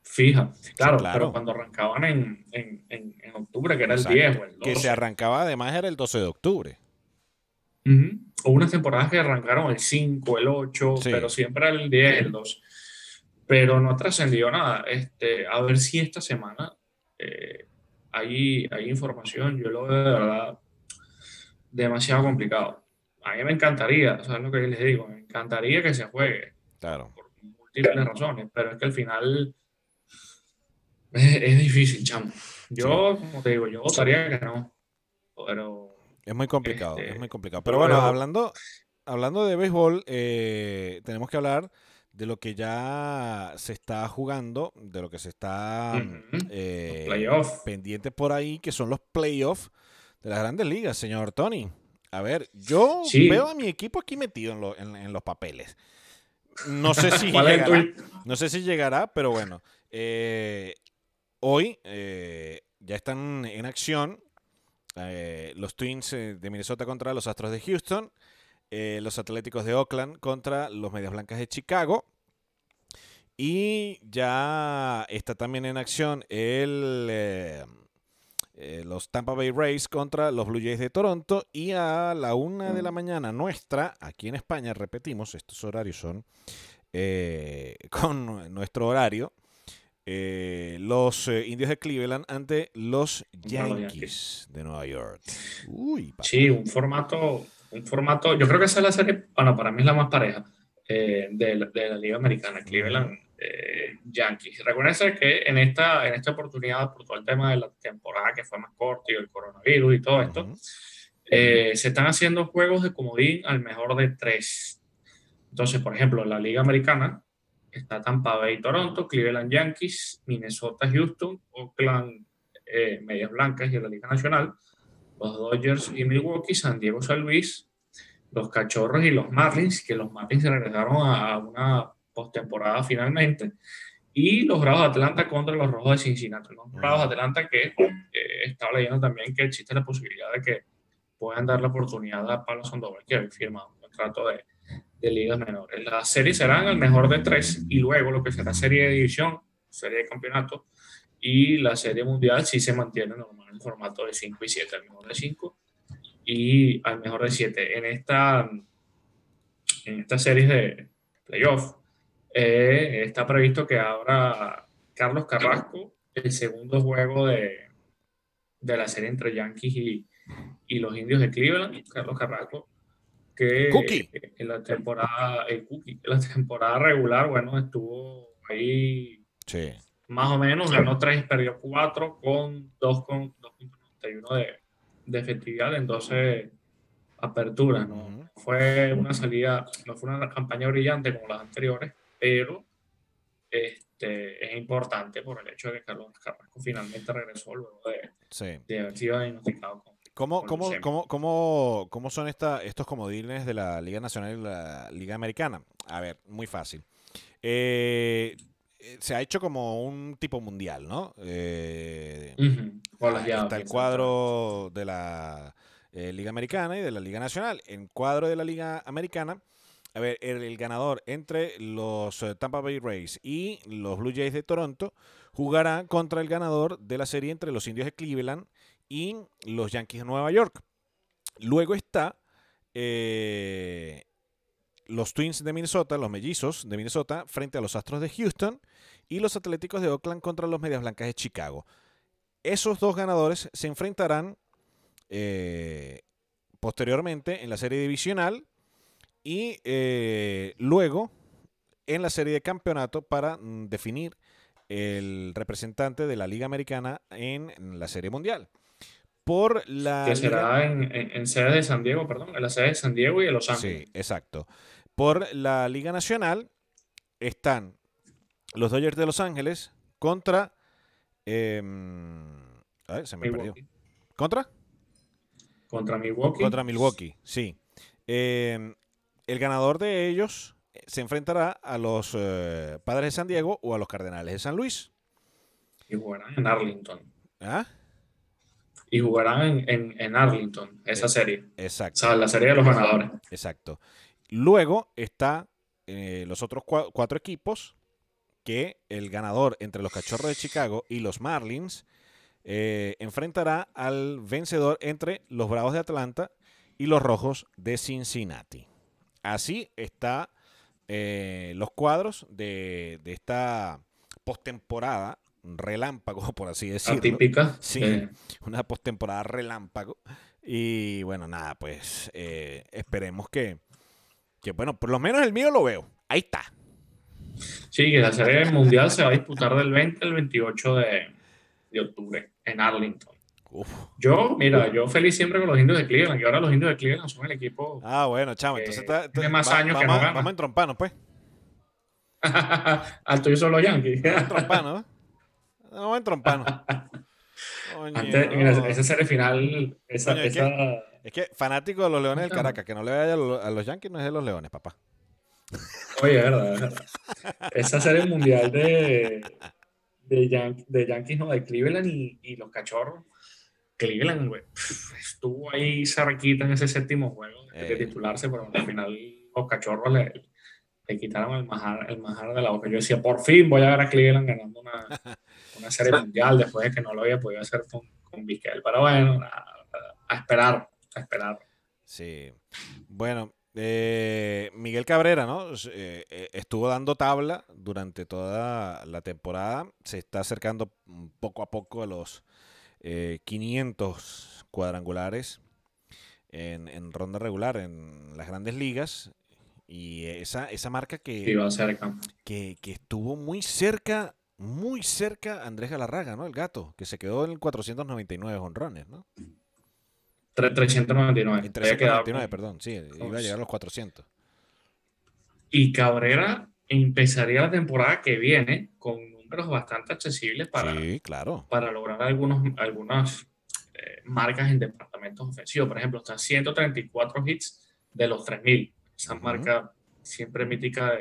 fija. Claro, pero cuando arrancaban en, en, en, octubre, que era el 10 o el 12. Que se arrancaba además era el 12 de octubre. O unas temporadas que arrancaron el 5, el 8, pero siempre el 10, el 12. Pero no trascendió nada. Este, a ver si esta semana eh, hay, hay información. Yo lo veo de verdad demasiado complicado. A mí me encantaría, ¿sabes lo que les digo? Me encantaría que se juegue. Claro. Por múltiples razones, pero es que al final es, difícil, chamo. Yo, como te digo, yo votaría que no. Pero. Es muy complicado, es este, muy complicado. Pero bueno, hablando, hablando de béisbol, eh, tenemos que hablar de lo que ya se está jugando, de lo que se está eh, pendiente por ahí, que son los playoffs de las grandes ligas, señor Tony. A ver, yo veo a mi equipo aquí metido en, en, los papeles. No sé si llegará, no sé si llegará, pero bueno. Eh, Hoy eh, ya están en acción eh, los Twins eh, de Minnesota contra los Astros de Houston, los Atléticos de Oakland contra los Medias Blancas de Chicago. Y ya está también en acción el, los Tampa Bay Rays contra los Blue Jays de Toronto. Y a la una de la mañana nuestra, aquí en España, repetimos, estos horarios son con nuestro horario. Eh, los eh, indios de Cleveland ante los Yankees, de Nueva York. sí, un formato, un formato, yo creo que esa es la serie, bueno, para mí es la más pareja eh, de, la, Liga Americana, Cleveland Yankees. Recuerden que en esta, en esta oportunidad, por todo el tema de la temporada que fue más corta y el coronavirus y todo esto, se están haciendo juegos de comodín al mejor de tres. Entonces, por ejemplo, la Liga Americana está Tampa Bay, Toronto, Cleveland Yankees, Minnesota, Houston, Oakland, eh, Medias Blancas y la Liga Nacional, los Dodgers y Milwaukee, San Diego, San Luis, los Cachorros y los Marlins, que los Marlins regresaron a una postemporada finalmente, y los Bravos de Atlanta contra los Rojos de Cincinnati. Los Bravos de Atlanta que eh, estaba leyendo también que existe la posibilidad de que puedan dar la oportunidad a Pablo Sandoval, que había firmado un contrato de de ligas menores. Las series serán el mejor de tres y luego lo que será serie de división, serie de campeonato y la serie mundial sí se mantiene normal en formato de 5 y 7, al mejor de 5 y al mejor de 7. En esta, en esta serie de playoff eh, está previsto que ahora Carlos Carrasco el segundo juego de, de la serie entre Yankees y, y los indios de Cleveland, Carlos Carrasco, que en la temporada, el Cookie, en la temporada regular, bueno, estuvo ahí más o menos, ganó tres, perdió cuatro con 2,91 de, de efectividad en 12 aperturas, ¿no? Fue una salida, no fue una campaña brillante como las anteriores, pero este, es importante por el hecho de que Carlos Carrasco finalmente regresó luego de, de haber sido diagnosticado con ¿Cómo, cómo, cómo, cómo, cómo son esta, estos comodines de la Liga Nacional y la Liga Americana? A ver, muy fácil. Eh, eh, se ha hecho como un tipo mundial, ¿no? Eh, está el cuadro de la Liga Americana y de la Liga Nacional. En cuadro de la Liga Americana, a ver, el, ganador entre los Tampa Bay Rays y los Blue Jays de Toronto jugará contra el ganador de la serie entre los Indios de Cleveland y los Yankees de Nueva York. Luego está eh, los Twins de Minnesota, los Mellizos de Minnesota, frente a los Astros de Houston y los Atléticos de Oakland contra los Medias Blancas de Chicago. Esos dos ganadores se enfrentarán eh, posteriormente en la serie divisional y eh, luego en la serie de campeonato para mm, definir el representante de la Liga Americana en la serie mundial por la... Que será en, en, sede de San Diego, perdón, en la sede de San Diego y en Los Ángeles. Sí, exacto. Por la Liga Nacional están los Dodgers de Los Ángeles contra... Em, a ver, se me perdió. ¿Contra? Contra Milwaukee. Contra Milwaukee, sí. Em, el ganador de ellos se enfrentará a los eh, Padres de San Diego o a los Cardenales de San Luis. Y jugarán en Arlington. ¿Ah? Y jugarán en, en, Arlington, esa eh, serie. Exacto. O sea, la serie de los ganadores. Exacto. Luego está eh, los otros cuatro equipos que el ganador entre los Cachorros de Chicago y los Marlins eh, enfrentará al vencedor entre los Bravos de Atlanta y los Rojos de Cincinnati. Así está los cuadros de, de esta postemporada relámpago, por así decirlo. Atípica. Sí, eh. una postemporada relámpago. Y bueno, nada, pues eh, esperemos que, que, bueno, por lo menos el mío lo veo. Ahí está. Sí, que la serie mundial se va a disputar del 20 al 28 de, de octubre en Arlington. Yo, mira, yo feliz siempre con los indios de Cleveland, que ahora los indios de Cleveland son el equipo. Ah, bueno, chamo, entonces está, tiene más años que no gana. Vamos en trompano, pues. Alto y solo Yankees. trompano, ¿eh? No, en trompano. Antes, esa serie final, esa, es, Que, fanático de los Leones del Caracas, que no le vaya a los, Yankees no es de los Leones, papá. Oye, verdad, Esa serie mundial de, de, de Yankees, no, de Cleveland y, los cachorros. Cleveland, güey, estuvo ahí cerquita en ese séptimo juego de, eh. titularse, pero al final los cachorros le, le quitaron el majar, el majar de la boca. Yo decía, por fin voy a ver a Cleveland ganando una, una serie mundial después de que no lo había podido hacer con, con Pero bueno, a, esperar, a esperar. Sí. Bueno, eh, Miguel Cabrera, ¿no? Eh, eh, estuvo dando tabla durante toda la temporada. Se está acercando poco a poco a los 500 cuadrangulares en, en, ronda regular en las grandes ligas. Y esa, esa marca que, que, que estuvo muy cerca muy cerca Andrés Galarraga, ¿no? El gato, que se quedó en 499 honrones, ¿no? 399. 399, perdón, sí, iba a llegar a los 400. Y Cabrera empezaría la temporada que viene con números bastante accesibles para, claro. para lograr algunos, algunas eh, marcas en departamentos ofensivos. Por ejemplo, está 134 hits de los 3000. Esa marca siempre mítica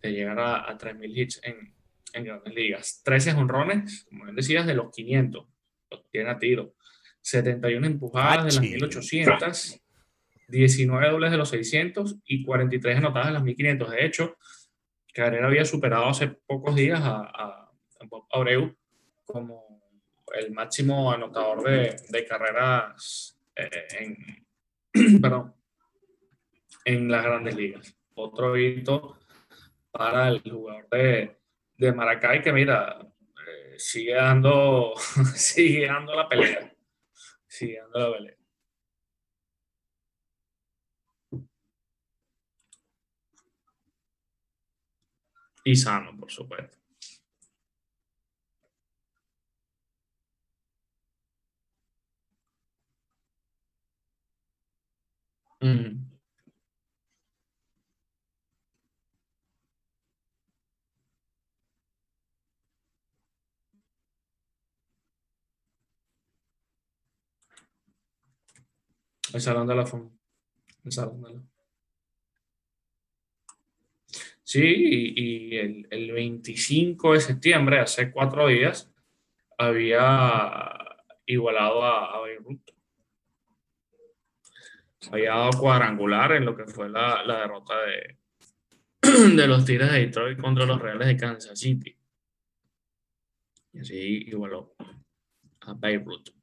de, llegar a, a 3000 hits en, en grandes ligas. 13 honrones, como bien decías, de los 500. Los tiene a tiro. 71 empujadas de las 1800. 19 dobles de los 600 y 43 anotadas de las 1500. De hecho, Carrera había superado hace pocos días a, Bob Abreu como el máximo anotador de, carreras eh, en, perdón, en las grandes ligas. Otro hito para el jugador de, de Maracay que mira, eh, sigue dando, sigue dando la pelea. Sí, ando la pelea. Y sano, por supuesto. Mm. El Salón de la Fama. Sí, y, el, el, 25 de septiembre, hace cuatro días, había igualado a, a Beirut. Había dado cuadrangular en lo que fue la, derrota de, de los Tigres de Detroit contra los Reales de Kansas City. Y así igualó a Beirut.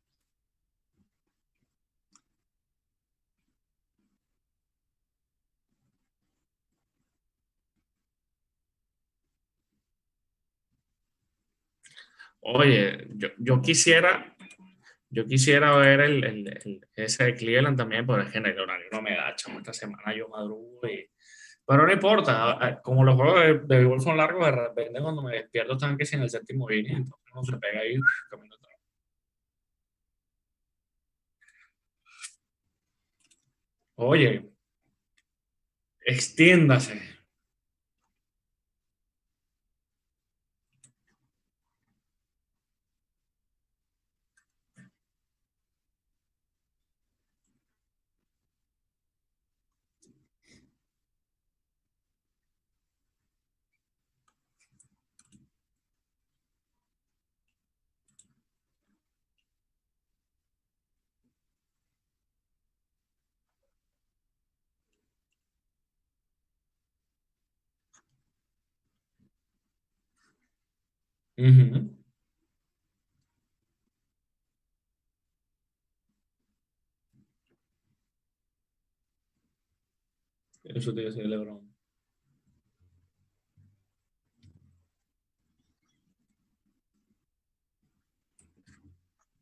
Oye, yo, quisiera, yo quisiera ver el, ese de Cleveland también, pero es que en el horario no me da, chamo, esta semana yo madrugo y... Pero no importa, como los juegos de, béisbol son largos, de repente cuando me despierto están que si en el séptimo inning, entonces uno se pega ahí camino Oye, extiéndase. Eso tiene que ser LeBron.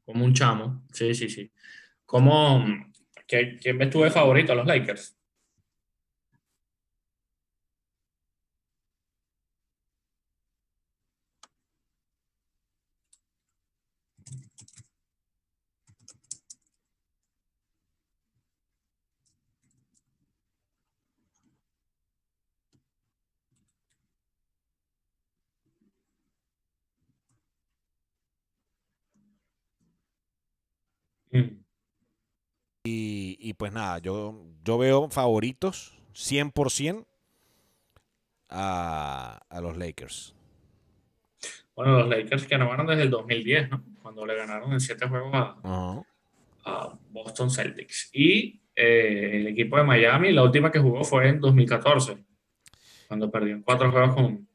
Como un chamo. Sí, sí, sí. ¿Cómo, ¿Quién ves tú de favorito a los Lakers? Y, pues nada, yo, yo veo favoritos 100% a, a los Lakers. Bueno, los Lakers que no desde el 2010, ¿no? Cuando le ganaron en siete juegos a, Boston Celtics. Y eh, el equipo de Miami, la última que jugó fue en 2014, cuando perdió en cuatro juegos con,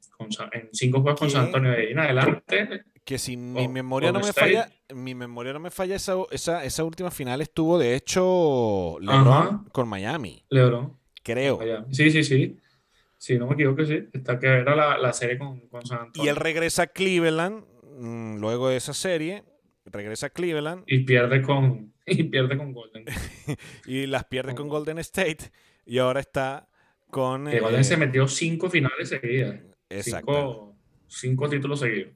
en cinco juegos con San Antonio de ahí en adelante que si mi memoria no me falla, mi memoria no me falla, esa, esa, esa última final estuvo de hecho LeBron con Miami. LeBron. Creo. Sí, sí, sí. Si no me equivoco, sí. Está que era la, la serie con, con, San Antonio. Y él regresa a Cleveland mm, luego de esa serie. Regresa a Cleveland. Y pierde con, y pierde con Golden. y las pierde con Golden State. Y ahora está con. Que Golden se eh, metió cinco finales seguidas. Exacto. Cinco, cinco títulos seguidos.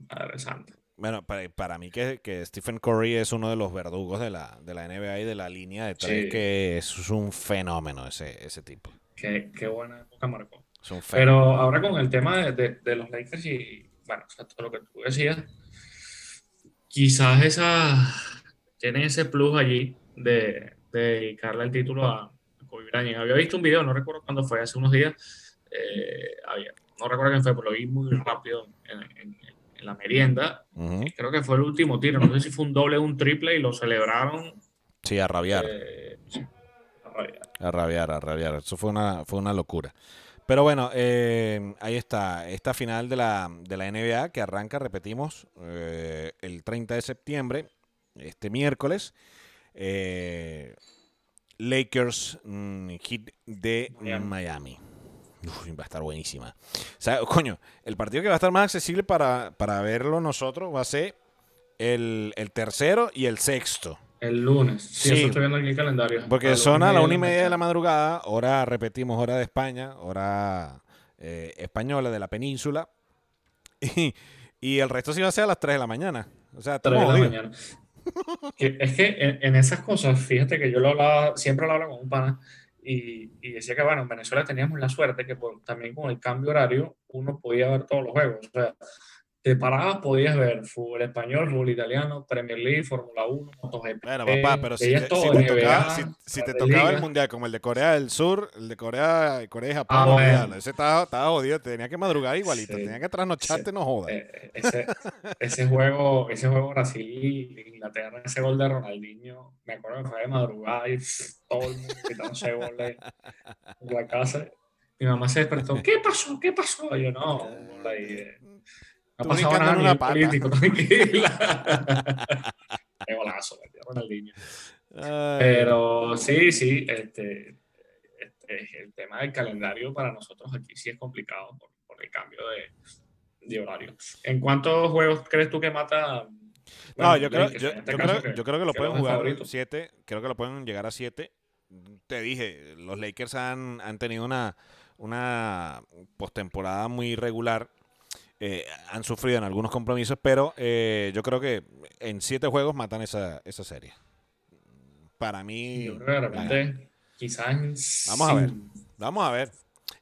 Interesante. Bueno, para, mí que, Stephen Curry es uno de los verdugos de la, de la NBA y de la línea de tres, que es un fenómeno ese, ese tipo. Qué, qué buena época marcó. Pero ahora con el tema de, de, los Lakers y, bueno, todo lo que tú decías, quizás esa, tienen ese plus allí de, de dedicarle el título a Kobe Bryant. Había visto un video, no recuerdo cuándo fue, hace unos días, eh, había, no recuerdo quién fue, pero lo vi muy rápido en, en en la merienda. Creo que fue el último tiro. No sé si fue un doble o un triple y lo celebraron. Sí, a rabiar. Eh, a rabiar. A rabiar, Eso fue una, fue una locura. Pero bueno, eh, ahí está. Esta final de la, de la NBA que arranca, repetimos, eh, el 30 de septiembre, este miércoles. Lakers mm, Hit de Miami va a estar buenísima. O sea, coño, el partido que va a estar más accesible para, verlo nosotros va a ser el, tercero y el sexto. El lunes. Sí, eso estoy viendo aquí el calendario. Porque son a la una y media de la madrugada, hora, repetimos, hora de España, hora eh, española de la península. Y, el resto sí va a ser a las 3 de la mañana. O sea, 3 de la mañana. es que en, esas cosas, fíjate que yo lo hablaba, siempre lo hablaba con un pana y, y, decía que, bueno, en Venezuela teníamos la suerte que también con el cambio horario uno podía ver todos los juegos. O sea, te parabas, podías ver fútbol español, fútbol italiano, Premier League, Fórmula 1, MotoGP. Bueno, papá, pero si, te, tocaba, si, te tocaba el mundial como el de Corea del Sur, el de Corea, Corea y Japón, ah, ese estaba, estaba, jodido, te tenía que madrugar igualito, tenía que trasnocharte, no jodas. Eh, ese, ese, juego, ese juego Brasil Inglaterra, ese gol de Ronaldinho, me acuerdo que fue de madrugada y todo el mundo quitándose goles en la casa. Mi mamá se despertó, ¿qué pasó? ¿Qué pasó? Y yo, no, ahí, ha pasado nada una político, tranquila. Qué golazo, Ronaldinho. Pero sí, sí, este, este, el tema del calendario para nosotros aquí sí es complicado por, por el cambio de, de, horario. ¿En cuántos juegos crees tú que mata? no, yo creo, yo, este yo, creo, yo, creo, que lo pueden jugar siete, creo que lo pueden llegar a siete. Te dije, los Lakers han, han tenido una, una postemporada muy regular eh, han sufrido en algunos compromisos, pero eh, yo creo que en siete juegos matan esa, esa serie. Para mí. Yo creo que de repente, quizás. Vamos a ver. Vamos a ver.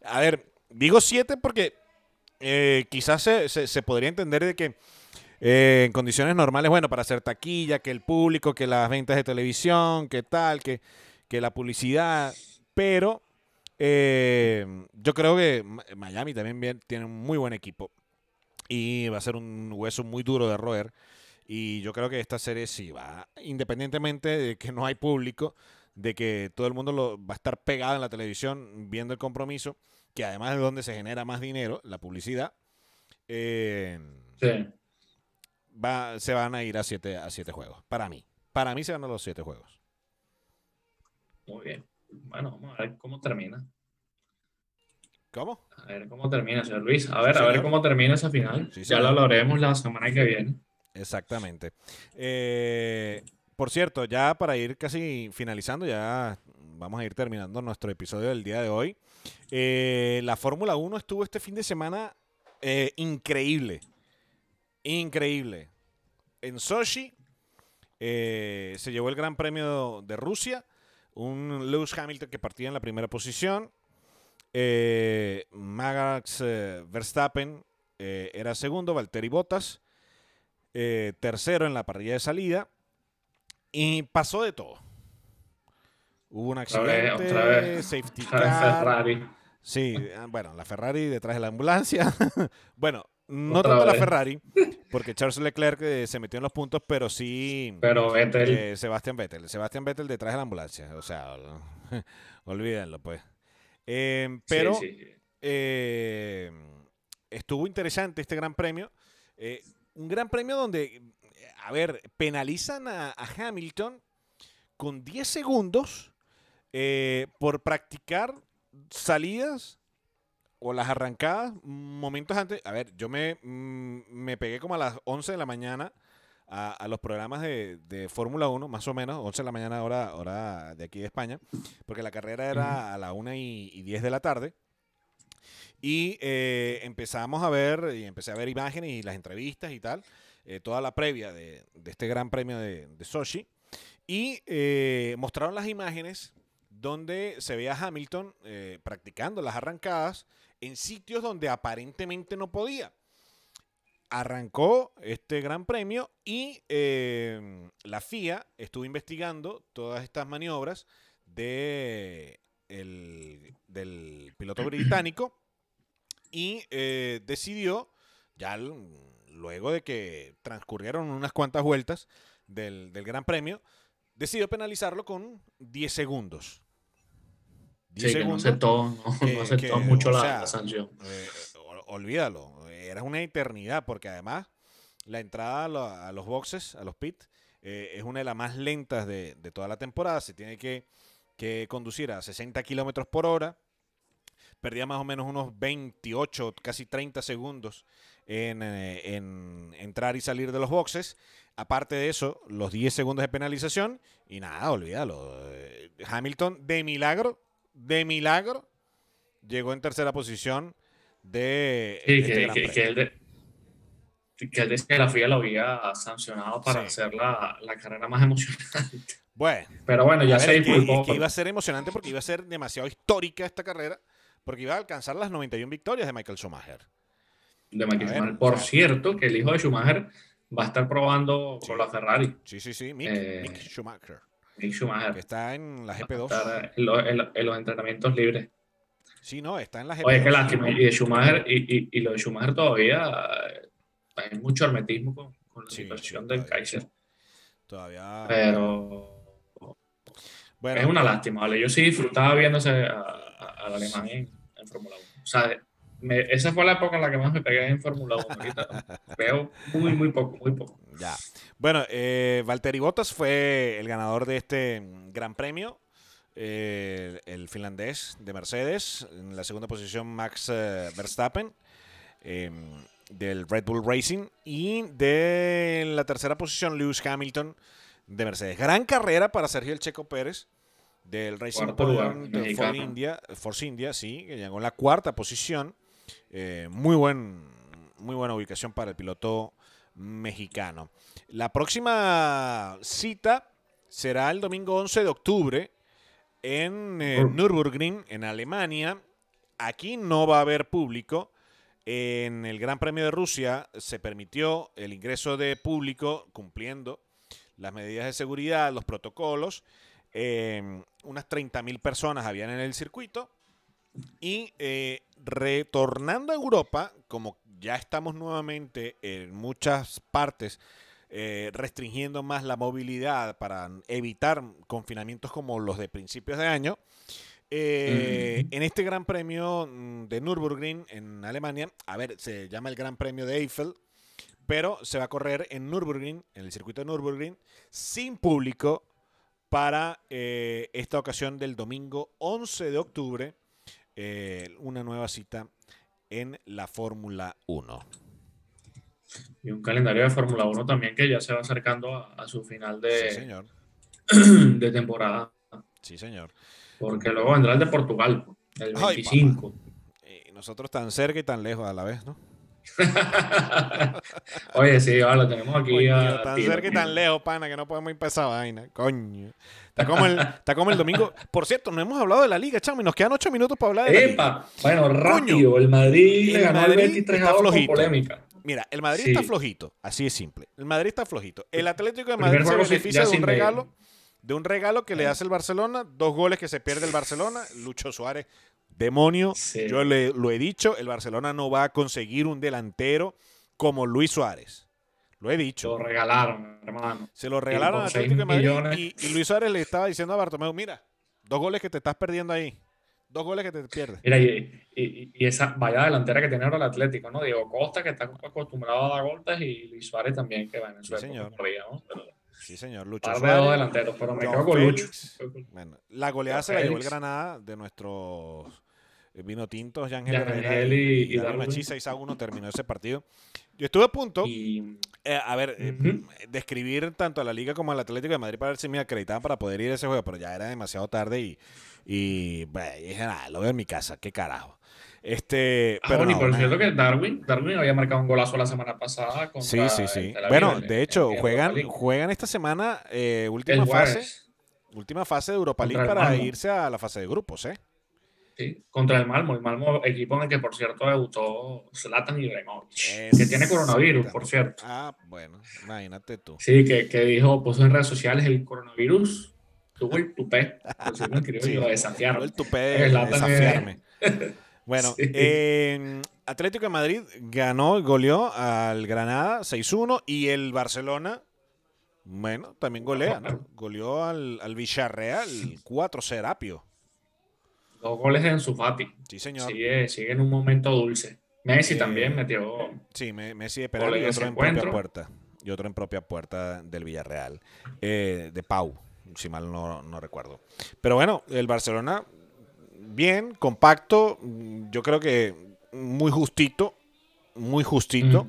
A ver, digo siete porque eh, quizás se, se, podría entender de que en condiciones normales, bueno, para hacer taquilla, que el público, que las ventas de televisión, que tal, que, que la publicidad, pero yo creo que Miami también tiene un muy buen equipo y va a ser un hueso muy duro de roer. Y yo creo que esta serie sí va, independientemente de que no hay público, de que todo el mundo lo, va a estar pegado en la televisión viendo el compromiso, que además es donde se genera más dinero, la publicidad, eh, va, se van a ir a siete, a siete juegos. Para mí. Para mí se van a los siete juegos. Muy bien. Bueno, vamos a ver cómo termina. ¿Cómo? A ver cómo termina, señor Luis. A ver, a ver cómo termina esa final. ya lo hablaremos la semana que viene. Exactamente. Eh, por cierto, ya para ir casi finalizando, ya vamos a ir terminando nuestro episodio del día de hoy. Eh, la Fórmula 1 estuvo este fin de semana eh, increíble. Increíble. En Sochi se llevó el Gran Premio de Rusia. Un Lewis Hamilton que partía en la primera posición. Eh, Max eh, Verstappen eh, era segundo, Valtteri Bottas eh, tercero en la parrilla de salida y pasó de todo. Hubo un accidente, safety car. Ferrari. Sí, ah, bueno, la Ferrari detrás de la ambulancia. bueno, no tanto la Ferrari, porque Charles Leclerc se metió en los puntos, pero sí. Pero Vettel. Sebastián Vettel. Sebastián Vettel detrás de la ambulancia. O sea, olvídenlo, pues. Em, pero em, estuvo interesante este gran premio. Eh, un gran premio donde, a ver, penalizan a, Hamilton con 10 segundos eh, por practicar salidas o las arrancadas momentos antes. A ver, yo me, mm, me pegué como a las 11 de la mañana a, los programas de, de Fórmula 1, más o menos, 11 de la mañana hora, hora de aquí de España, porque la carrera era a la 1 y, 10 de la tarde. Y eh, empezamos a ver, y empecé a ver imágenes y las entrevistas y tal, eh, toda la previa de, este gran premio de, de Sochi. Y eh, mostraron las imágenes donde se veía a Hamilton practicando las arrancadas en sitios donde aparentemente no podía arrancó este gran premio y em, la FIA estuvo investigando todas estas maniobras de del piloto británico y eh, decidió, ya luego de que transcurrieron unas cuantas vueltas del, Gran Premio, decidió penalizarlo con 10 segundos. 10 sí, segundos, que no aceptó, mucho la, sanción. Eh, olvídalo, era una eternidad, porque además la entrada a, los boxes, a los pits, eh, es una de las más lentas de, toda la temporada. Se tiene que, conducir a 60 kilómetros por hora. Perdía más o menos unos 28, casi 30 segundos en, eh, en, entrar y salir de los boxes. aparte de eso, los 10 segundos de penalización y nada, olvídalo. Eh, Hamilton, de milagro, de milagro, llegó en tercera posición de... Sí, este que, que, él de, que, él que la FIA lo había sancionado para hacer la, la, carrera más emocionante. Bueno, pero bueno, ya sé que, que iba a ser emocionante porque iba a ser demasiado histórica esta carrera, porque iba a alcanzar las 91 victorias de Michael Schumacher. De Michael Schumacher. Por cierto, que el hijo de Schumacher va a estar probando con la Ferrari. Sí, sí, sí, Mick, eh, Schumacher. Mick Schumacher. Que está en la GP2. En, los entrenamientos libres. Sí, no, está en la GP2. Oye, qué lástima. Y, de Schumacher, y, y, lo de Schumacher todavía eh, hay mucho hermetismo con, con la situación del Kaiser. Todavía. Pero. Bueno, es una lástima, ¿vale? Yo sí disfrutaba viéndose al alemán en, en Fórmula 1. O sea, esa fue la época en la que más me pegué en Fórmula 1. Veo muy, muy poco, muy poco. Ya. Bueno, eh, Valtteri Bottas fue el ganador de este gran premio. Eh, el finlandés de Mercedes. En la segunda posición, Max eh, Verstappen. Em, del Red Bull Racing. Y de la tercera posición, Lewis Hamilton de Mercedes. Gran carrera para Sergio El Checo Pérez del Racing de Force India, Force India, sí, que llegó en la cuarta posición. Eh, muy, buen, muy buena ubicación para el piloto mexicano. La próxima cita será el domingo 11 de octubre en eh, Nürburgring, en Alemania. Aquí no va a haber público. En el Gran Premio de Rusia se permitió el ingreso de público cumpliendo las medidas de seguridad, los protocolos. Eh, unas 30.000 personas habían en el circuito. Y eh, retornando a Europa, como ya estamos nuevamente en muchas partes eh, restringiendo más la movilidad para evitar confinamientos como los de principios de año, eh, en este Gran Premio mm, de Nürburgring en Alemania, a ver, se llama el Gran Premio de Eiffel, pero se va a correr en Nürburgring, en el circuito de Nürburgring, sin público para esta ocasión del domingo 11 de octubre eh, una nueva cita en la Fórmula 1. Y un calendario de Fórmula 1 también que ya se va acercando a, su final de, señor. de temporada. Sí, señor. Porque luego vendrá el de Portugal, el 25. y nosotros tan cerca y tan lejos a la vez, ¿no? Oye, sí, lo tenemos aquí. tan cerca y tan lejos, pana, que no podemos ir para esa vaina. Coño. Está como, el, está como el domingo. Por cierto, no hemos hablado de la liga, chamo, y nos quedan ocho minutos para hablar de la liga. Bueno, rápido. el Madrid le ganó el 23 a polémica. Mira, el Madrid está flojito, así es simple. El Madrid está flojito. El Atlético de Madrid se beneficia de un regalo, de un regalo que le hace el Barcelona, dos goles que se pierde el Barcelona, Lucho Suárez Demonio, yo le, lo he dicho, el Barcelona no va a conseguir un delantero como Luis Suárez. Lo he dicho. Lo regalaron, hermano. Se lo regalaron a Atlético de Madrid y, Luis Suárez le estaba diciendo a Bartomeu, mira, dos goles que te estás perdiendo ahí. Dos goles que te pierdes. Mira, y, esa vaya delantera que tiene ahora el Atlético, ¿no? Diego Costa, que está acostumbrado a dar golpes, y Luis Suárez también, que va en el sí, señor. sí, señor. Lucho Suárez, delanteros, pero me quedo con Lucho. Bueno, la goleada se la llevó el Granada de nuestros eh, vino Tinto, Yangel y, y, David Machi 6 a 1 terminó ese partido. Yo estuve a punto, eh, a ver, eh, describir tanto a la Liga como al Atlético de Madrid para ver si me acreditaban para poder ir a ese juego, pero ya era demasiado tarde y, y dije, nada, lo veo en mi casa, qué carajo. Este, ah, pero por cierto que Darwin, Darwin había marcado un golazo la semana pasada. sí, sí, sí. Bueno, de hecho, juegan, juegan esta semana última fase, última fase de Europa League para irse a la fase de grupos, ¿eh? contra el Malmo. El Malmo, equipo en el que, por cierto, debutó Zlatan Ibrahimovic, que tiene coronavirus, por cierto. Ah, bueno, imagínate tú. Sí, que, que dijo, puso en redes sociales el coronavirus, tuvo el tupé, por si sí, desafiarme. El tupé de desafiarme. Bueno, Atlético de Madrid ganó, goleó al Granada 6-1 y el Barcelona, bueno, también golea, ¿no? Goleó al, al Villarreal 4 Apio. Dos goles en su Fati. Sí, señor. Sigue, en un momento dulce. Messi eh, también metió. Sí, Messi de penal y otro en propia puerta. Y otro en propia puerta del Villarreal. Eh, de Pau, si mal no, recuerdo. Pero bueno, el Barcelona, bien, compacto. Yo creo que muy justito. Muy justito.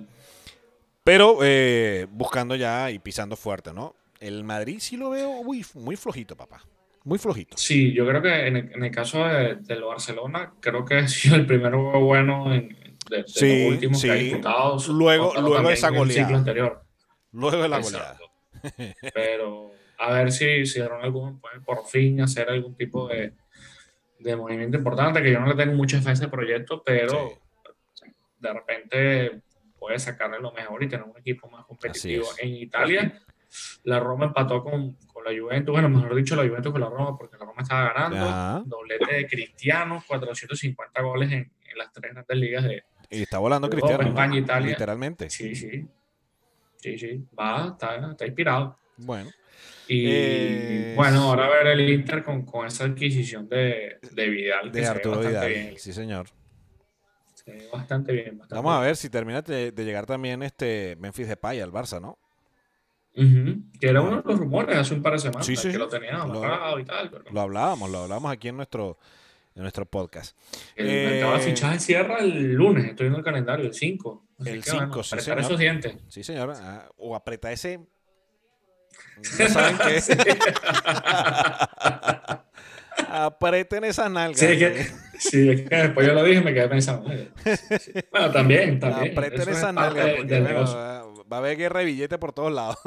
Pero eh, buscando ya y pisando fuerte, ¿no? El Madrid sí lo veo muy, muy flojito, papá. Muy flojito. Sí, yo creo que en el, caso de, del Barcelona, creo que ha sido el primer juego bueno en, de, los últimos que ha disputado. Luego, luego esa goleada. Anterior. Luego de la goleada. Pero a ver si, si algún, puede por fin hacer algún tipo de, de movimiento importante, que yo no le tengo mucha fe a ese proyecto, pero de repente puede sacarle lo mejor y tener un equipo más competitivo. En Italia, la Roma empató con, con, la Juventus, bueno, mejor dicho, la Juventus con la Roma, porque la Roma estaba ganando. Doblete de Cristiano, 450 goles en, en, las tres grandes ligas de. Y está volando Cristiano. España, Italia. Literalmente. Sí, sí. Sí, sí. Va, está, está inspirado. Bueno. Y eh, bueno, ahora a ver el Inter con, con esa adquisición de, de Vidal. De Arturo Vidal. Sí, señor. bastante bien. Vamos a ver si termina de, llegar también este Memphis Depay al Barça, ¿no? Que era uno de los rumores hace un par de semanas sí, sí, que lo teníamos lo, y tal. Lo hablábamos, lo hablábamos aquí en nuestro, en nuestro podcast. El eh, mercado de fichaje cierra el lunes, estoy viendo el calendario, el 5. El 5, sí, señor. esos dientes. Sí, señor. Ah, o aprieta ese no saben qué. Aprieten esas nalgas. Sí, es que, sí, es que después yo lo dije me quedé pensando. Bueno, también, también. Aprieten esas nalgas. va, a haber guerra de billetes por todos lados.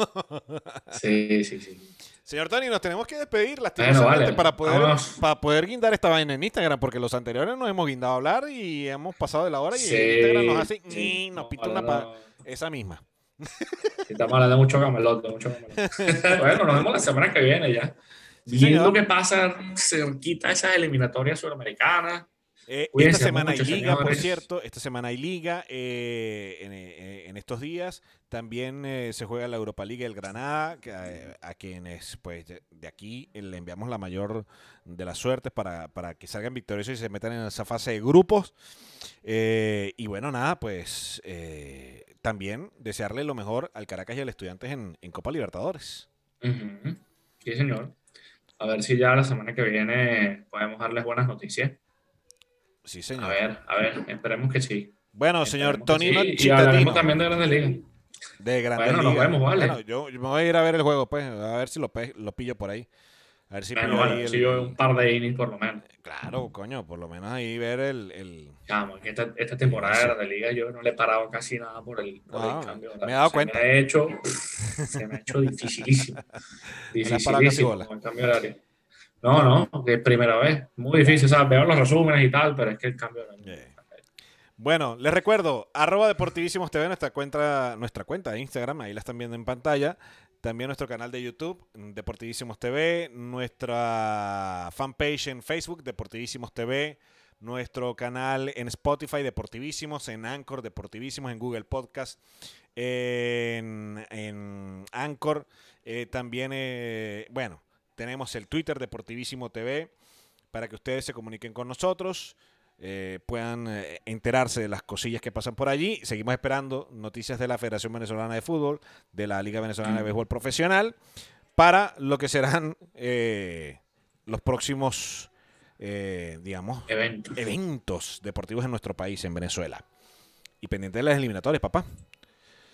sí, sí, sí. Señor Tony, nos tenemos que despedir lastimosamente para, poder, para poder guindar esta vaina en Instagram, porque los anteriores nos hemos guindado a hablar y hemos pasado de la hora y Instagram nos hace y nos pita una esa misma. Estamos hablando de mucho camelote, mucho bueno, nos vemos la semana que viene ya. Viendo qué pasa cerquita de esas eliminatorias sudamericanas. Eh, esta semana hay liga, por cierto. Esta semana hay liga eh, eh, en, estos días. También se juega la Europa League el Granada, a, quienes pues de aquí le enviamos la mayor de las suertes para, para que salgan victoriosos y se metan en esa fase de grupos. y bueno, nada, pues también desearle lo mejor al Caracas y al Estudiantes en, Copa Libertadores. Sí, señor. A ver si ya la semana que viene podemos darles buenas noticias. Sí, señor. A ver, a ver, esperemos que sí. Bueno, señor Tony sí. Y hablaremos también de Grandes Ligas. De Grandes bueno, nos vemos, vale. yo, me voy a ir a ver el juego, pues, a ver si lo, lo pillo por ahí. A ver si bueno, bueno, si yo un par de innings por lo menos. Claro, coño, por lo menos ahí ver el... el... Que esta, esta temporada de liga yo no le he parado casi nada por el, por el cambio. Me he dado cuenta. Me ha hecho, se me ha hecho dificilísimo. dificilísimo el cambio horario. No, no, que es primera vez. Muy difícil, o sea, veo los resúmenes y tal, pero es que el cambio de horario. Bueno, les recuerdo, arroba Deportivísimos TV, nuestra cuenta, nuestra cuenta de Instagram, ahí la están viendo en pantalla. También nuestro canal de YouTube, Deportivísimos TV, nuestra fanpage en Facebook, Deportivísimos TV, nuestro canal en Spotify, Deportivísimos, en Anchor, Deportivísimos, en Google Podcast, en, en Anchor. Eh, también, eh, bueno, tenemos el Twitter, Deportivísimo TV, para que ustedes se comuniquen con nosotros. Eh, puedan eh, enterarse de las cosillas que pasan por allí. Seguimos esperando noticias de la Federación Venezolana de Fútbol, de la Liga Venezolana de Béisbol Profesional, para lo que serán eh, los próximos, digamos, eventos. eventos deportivos en nuestro país, en Venezuela. Y pendiente de las eliminatorias, papá.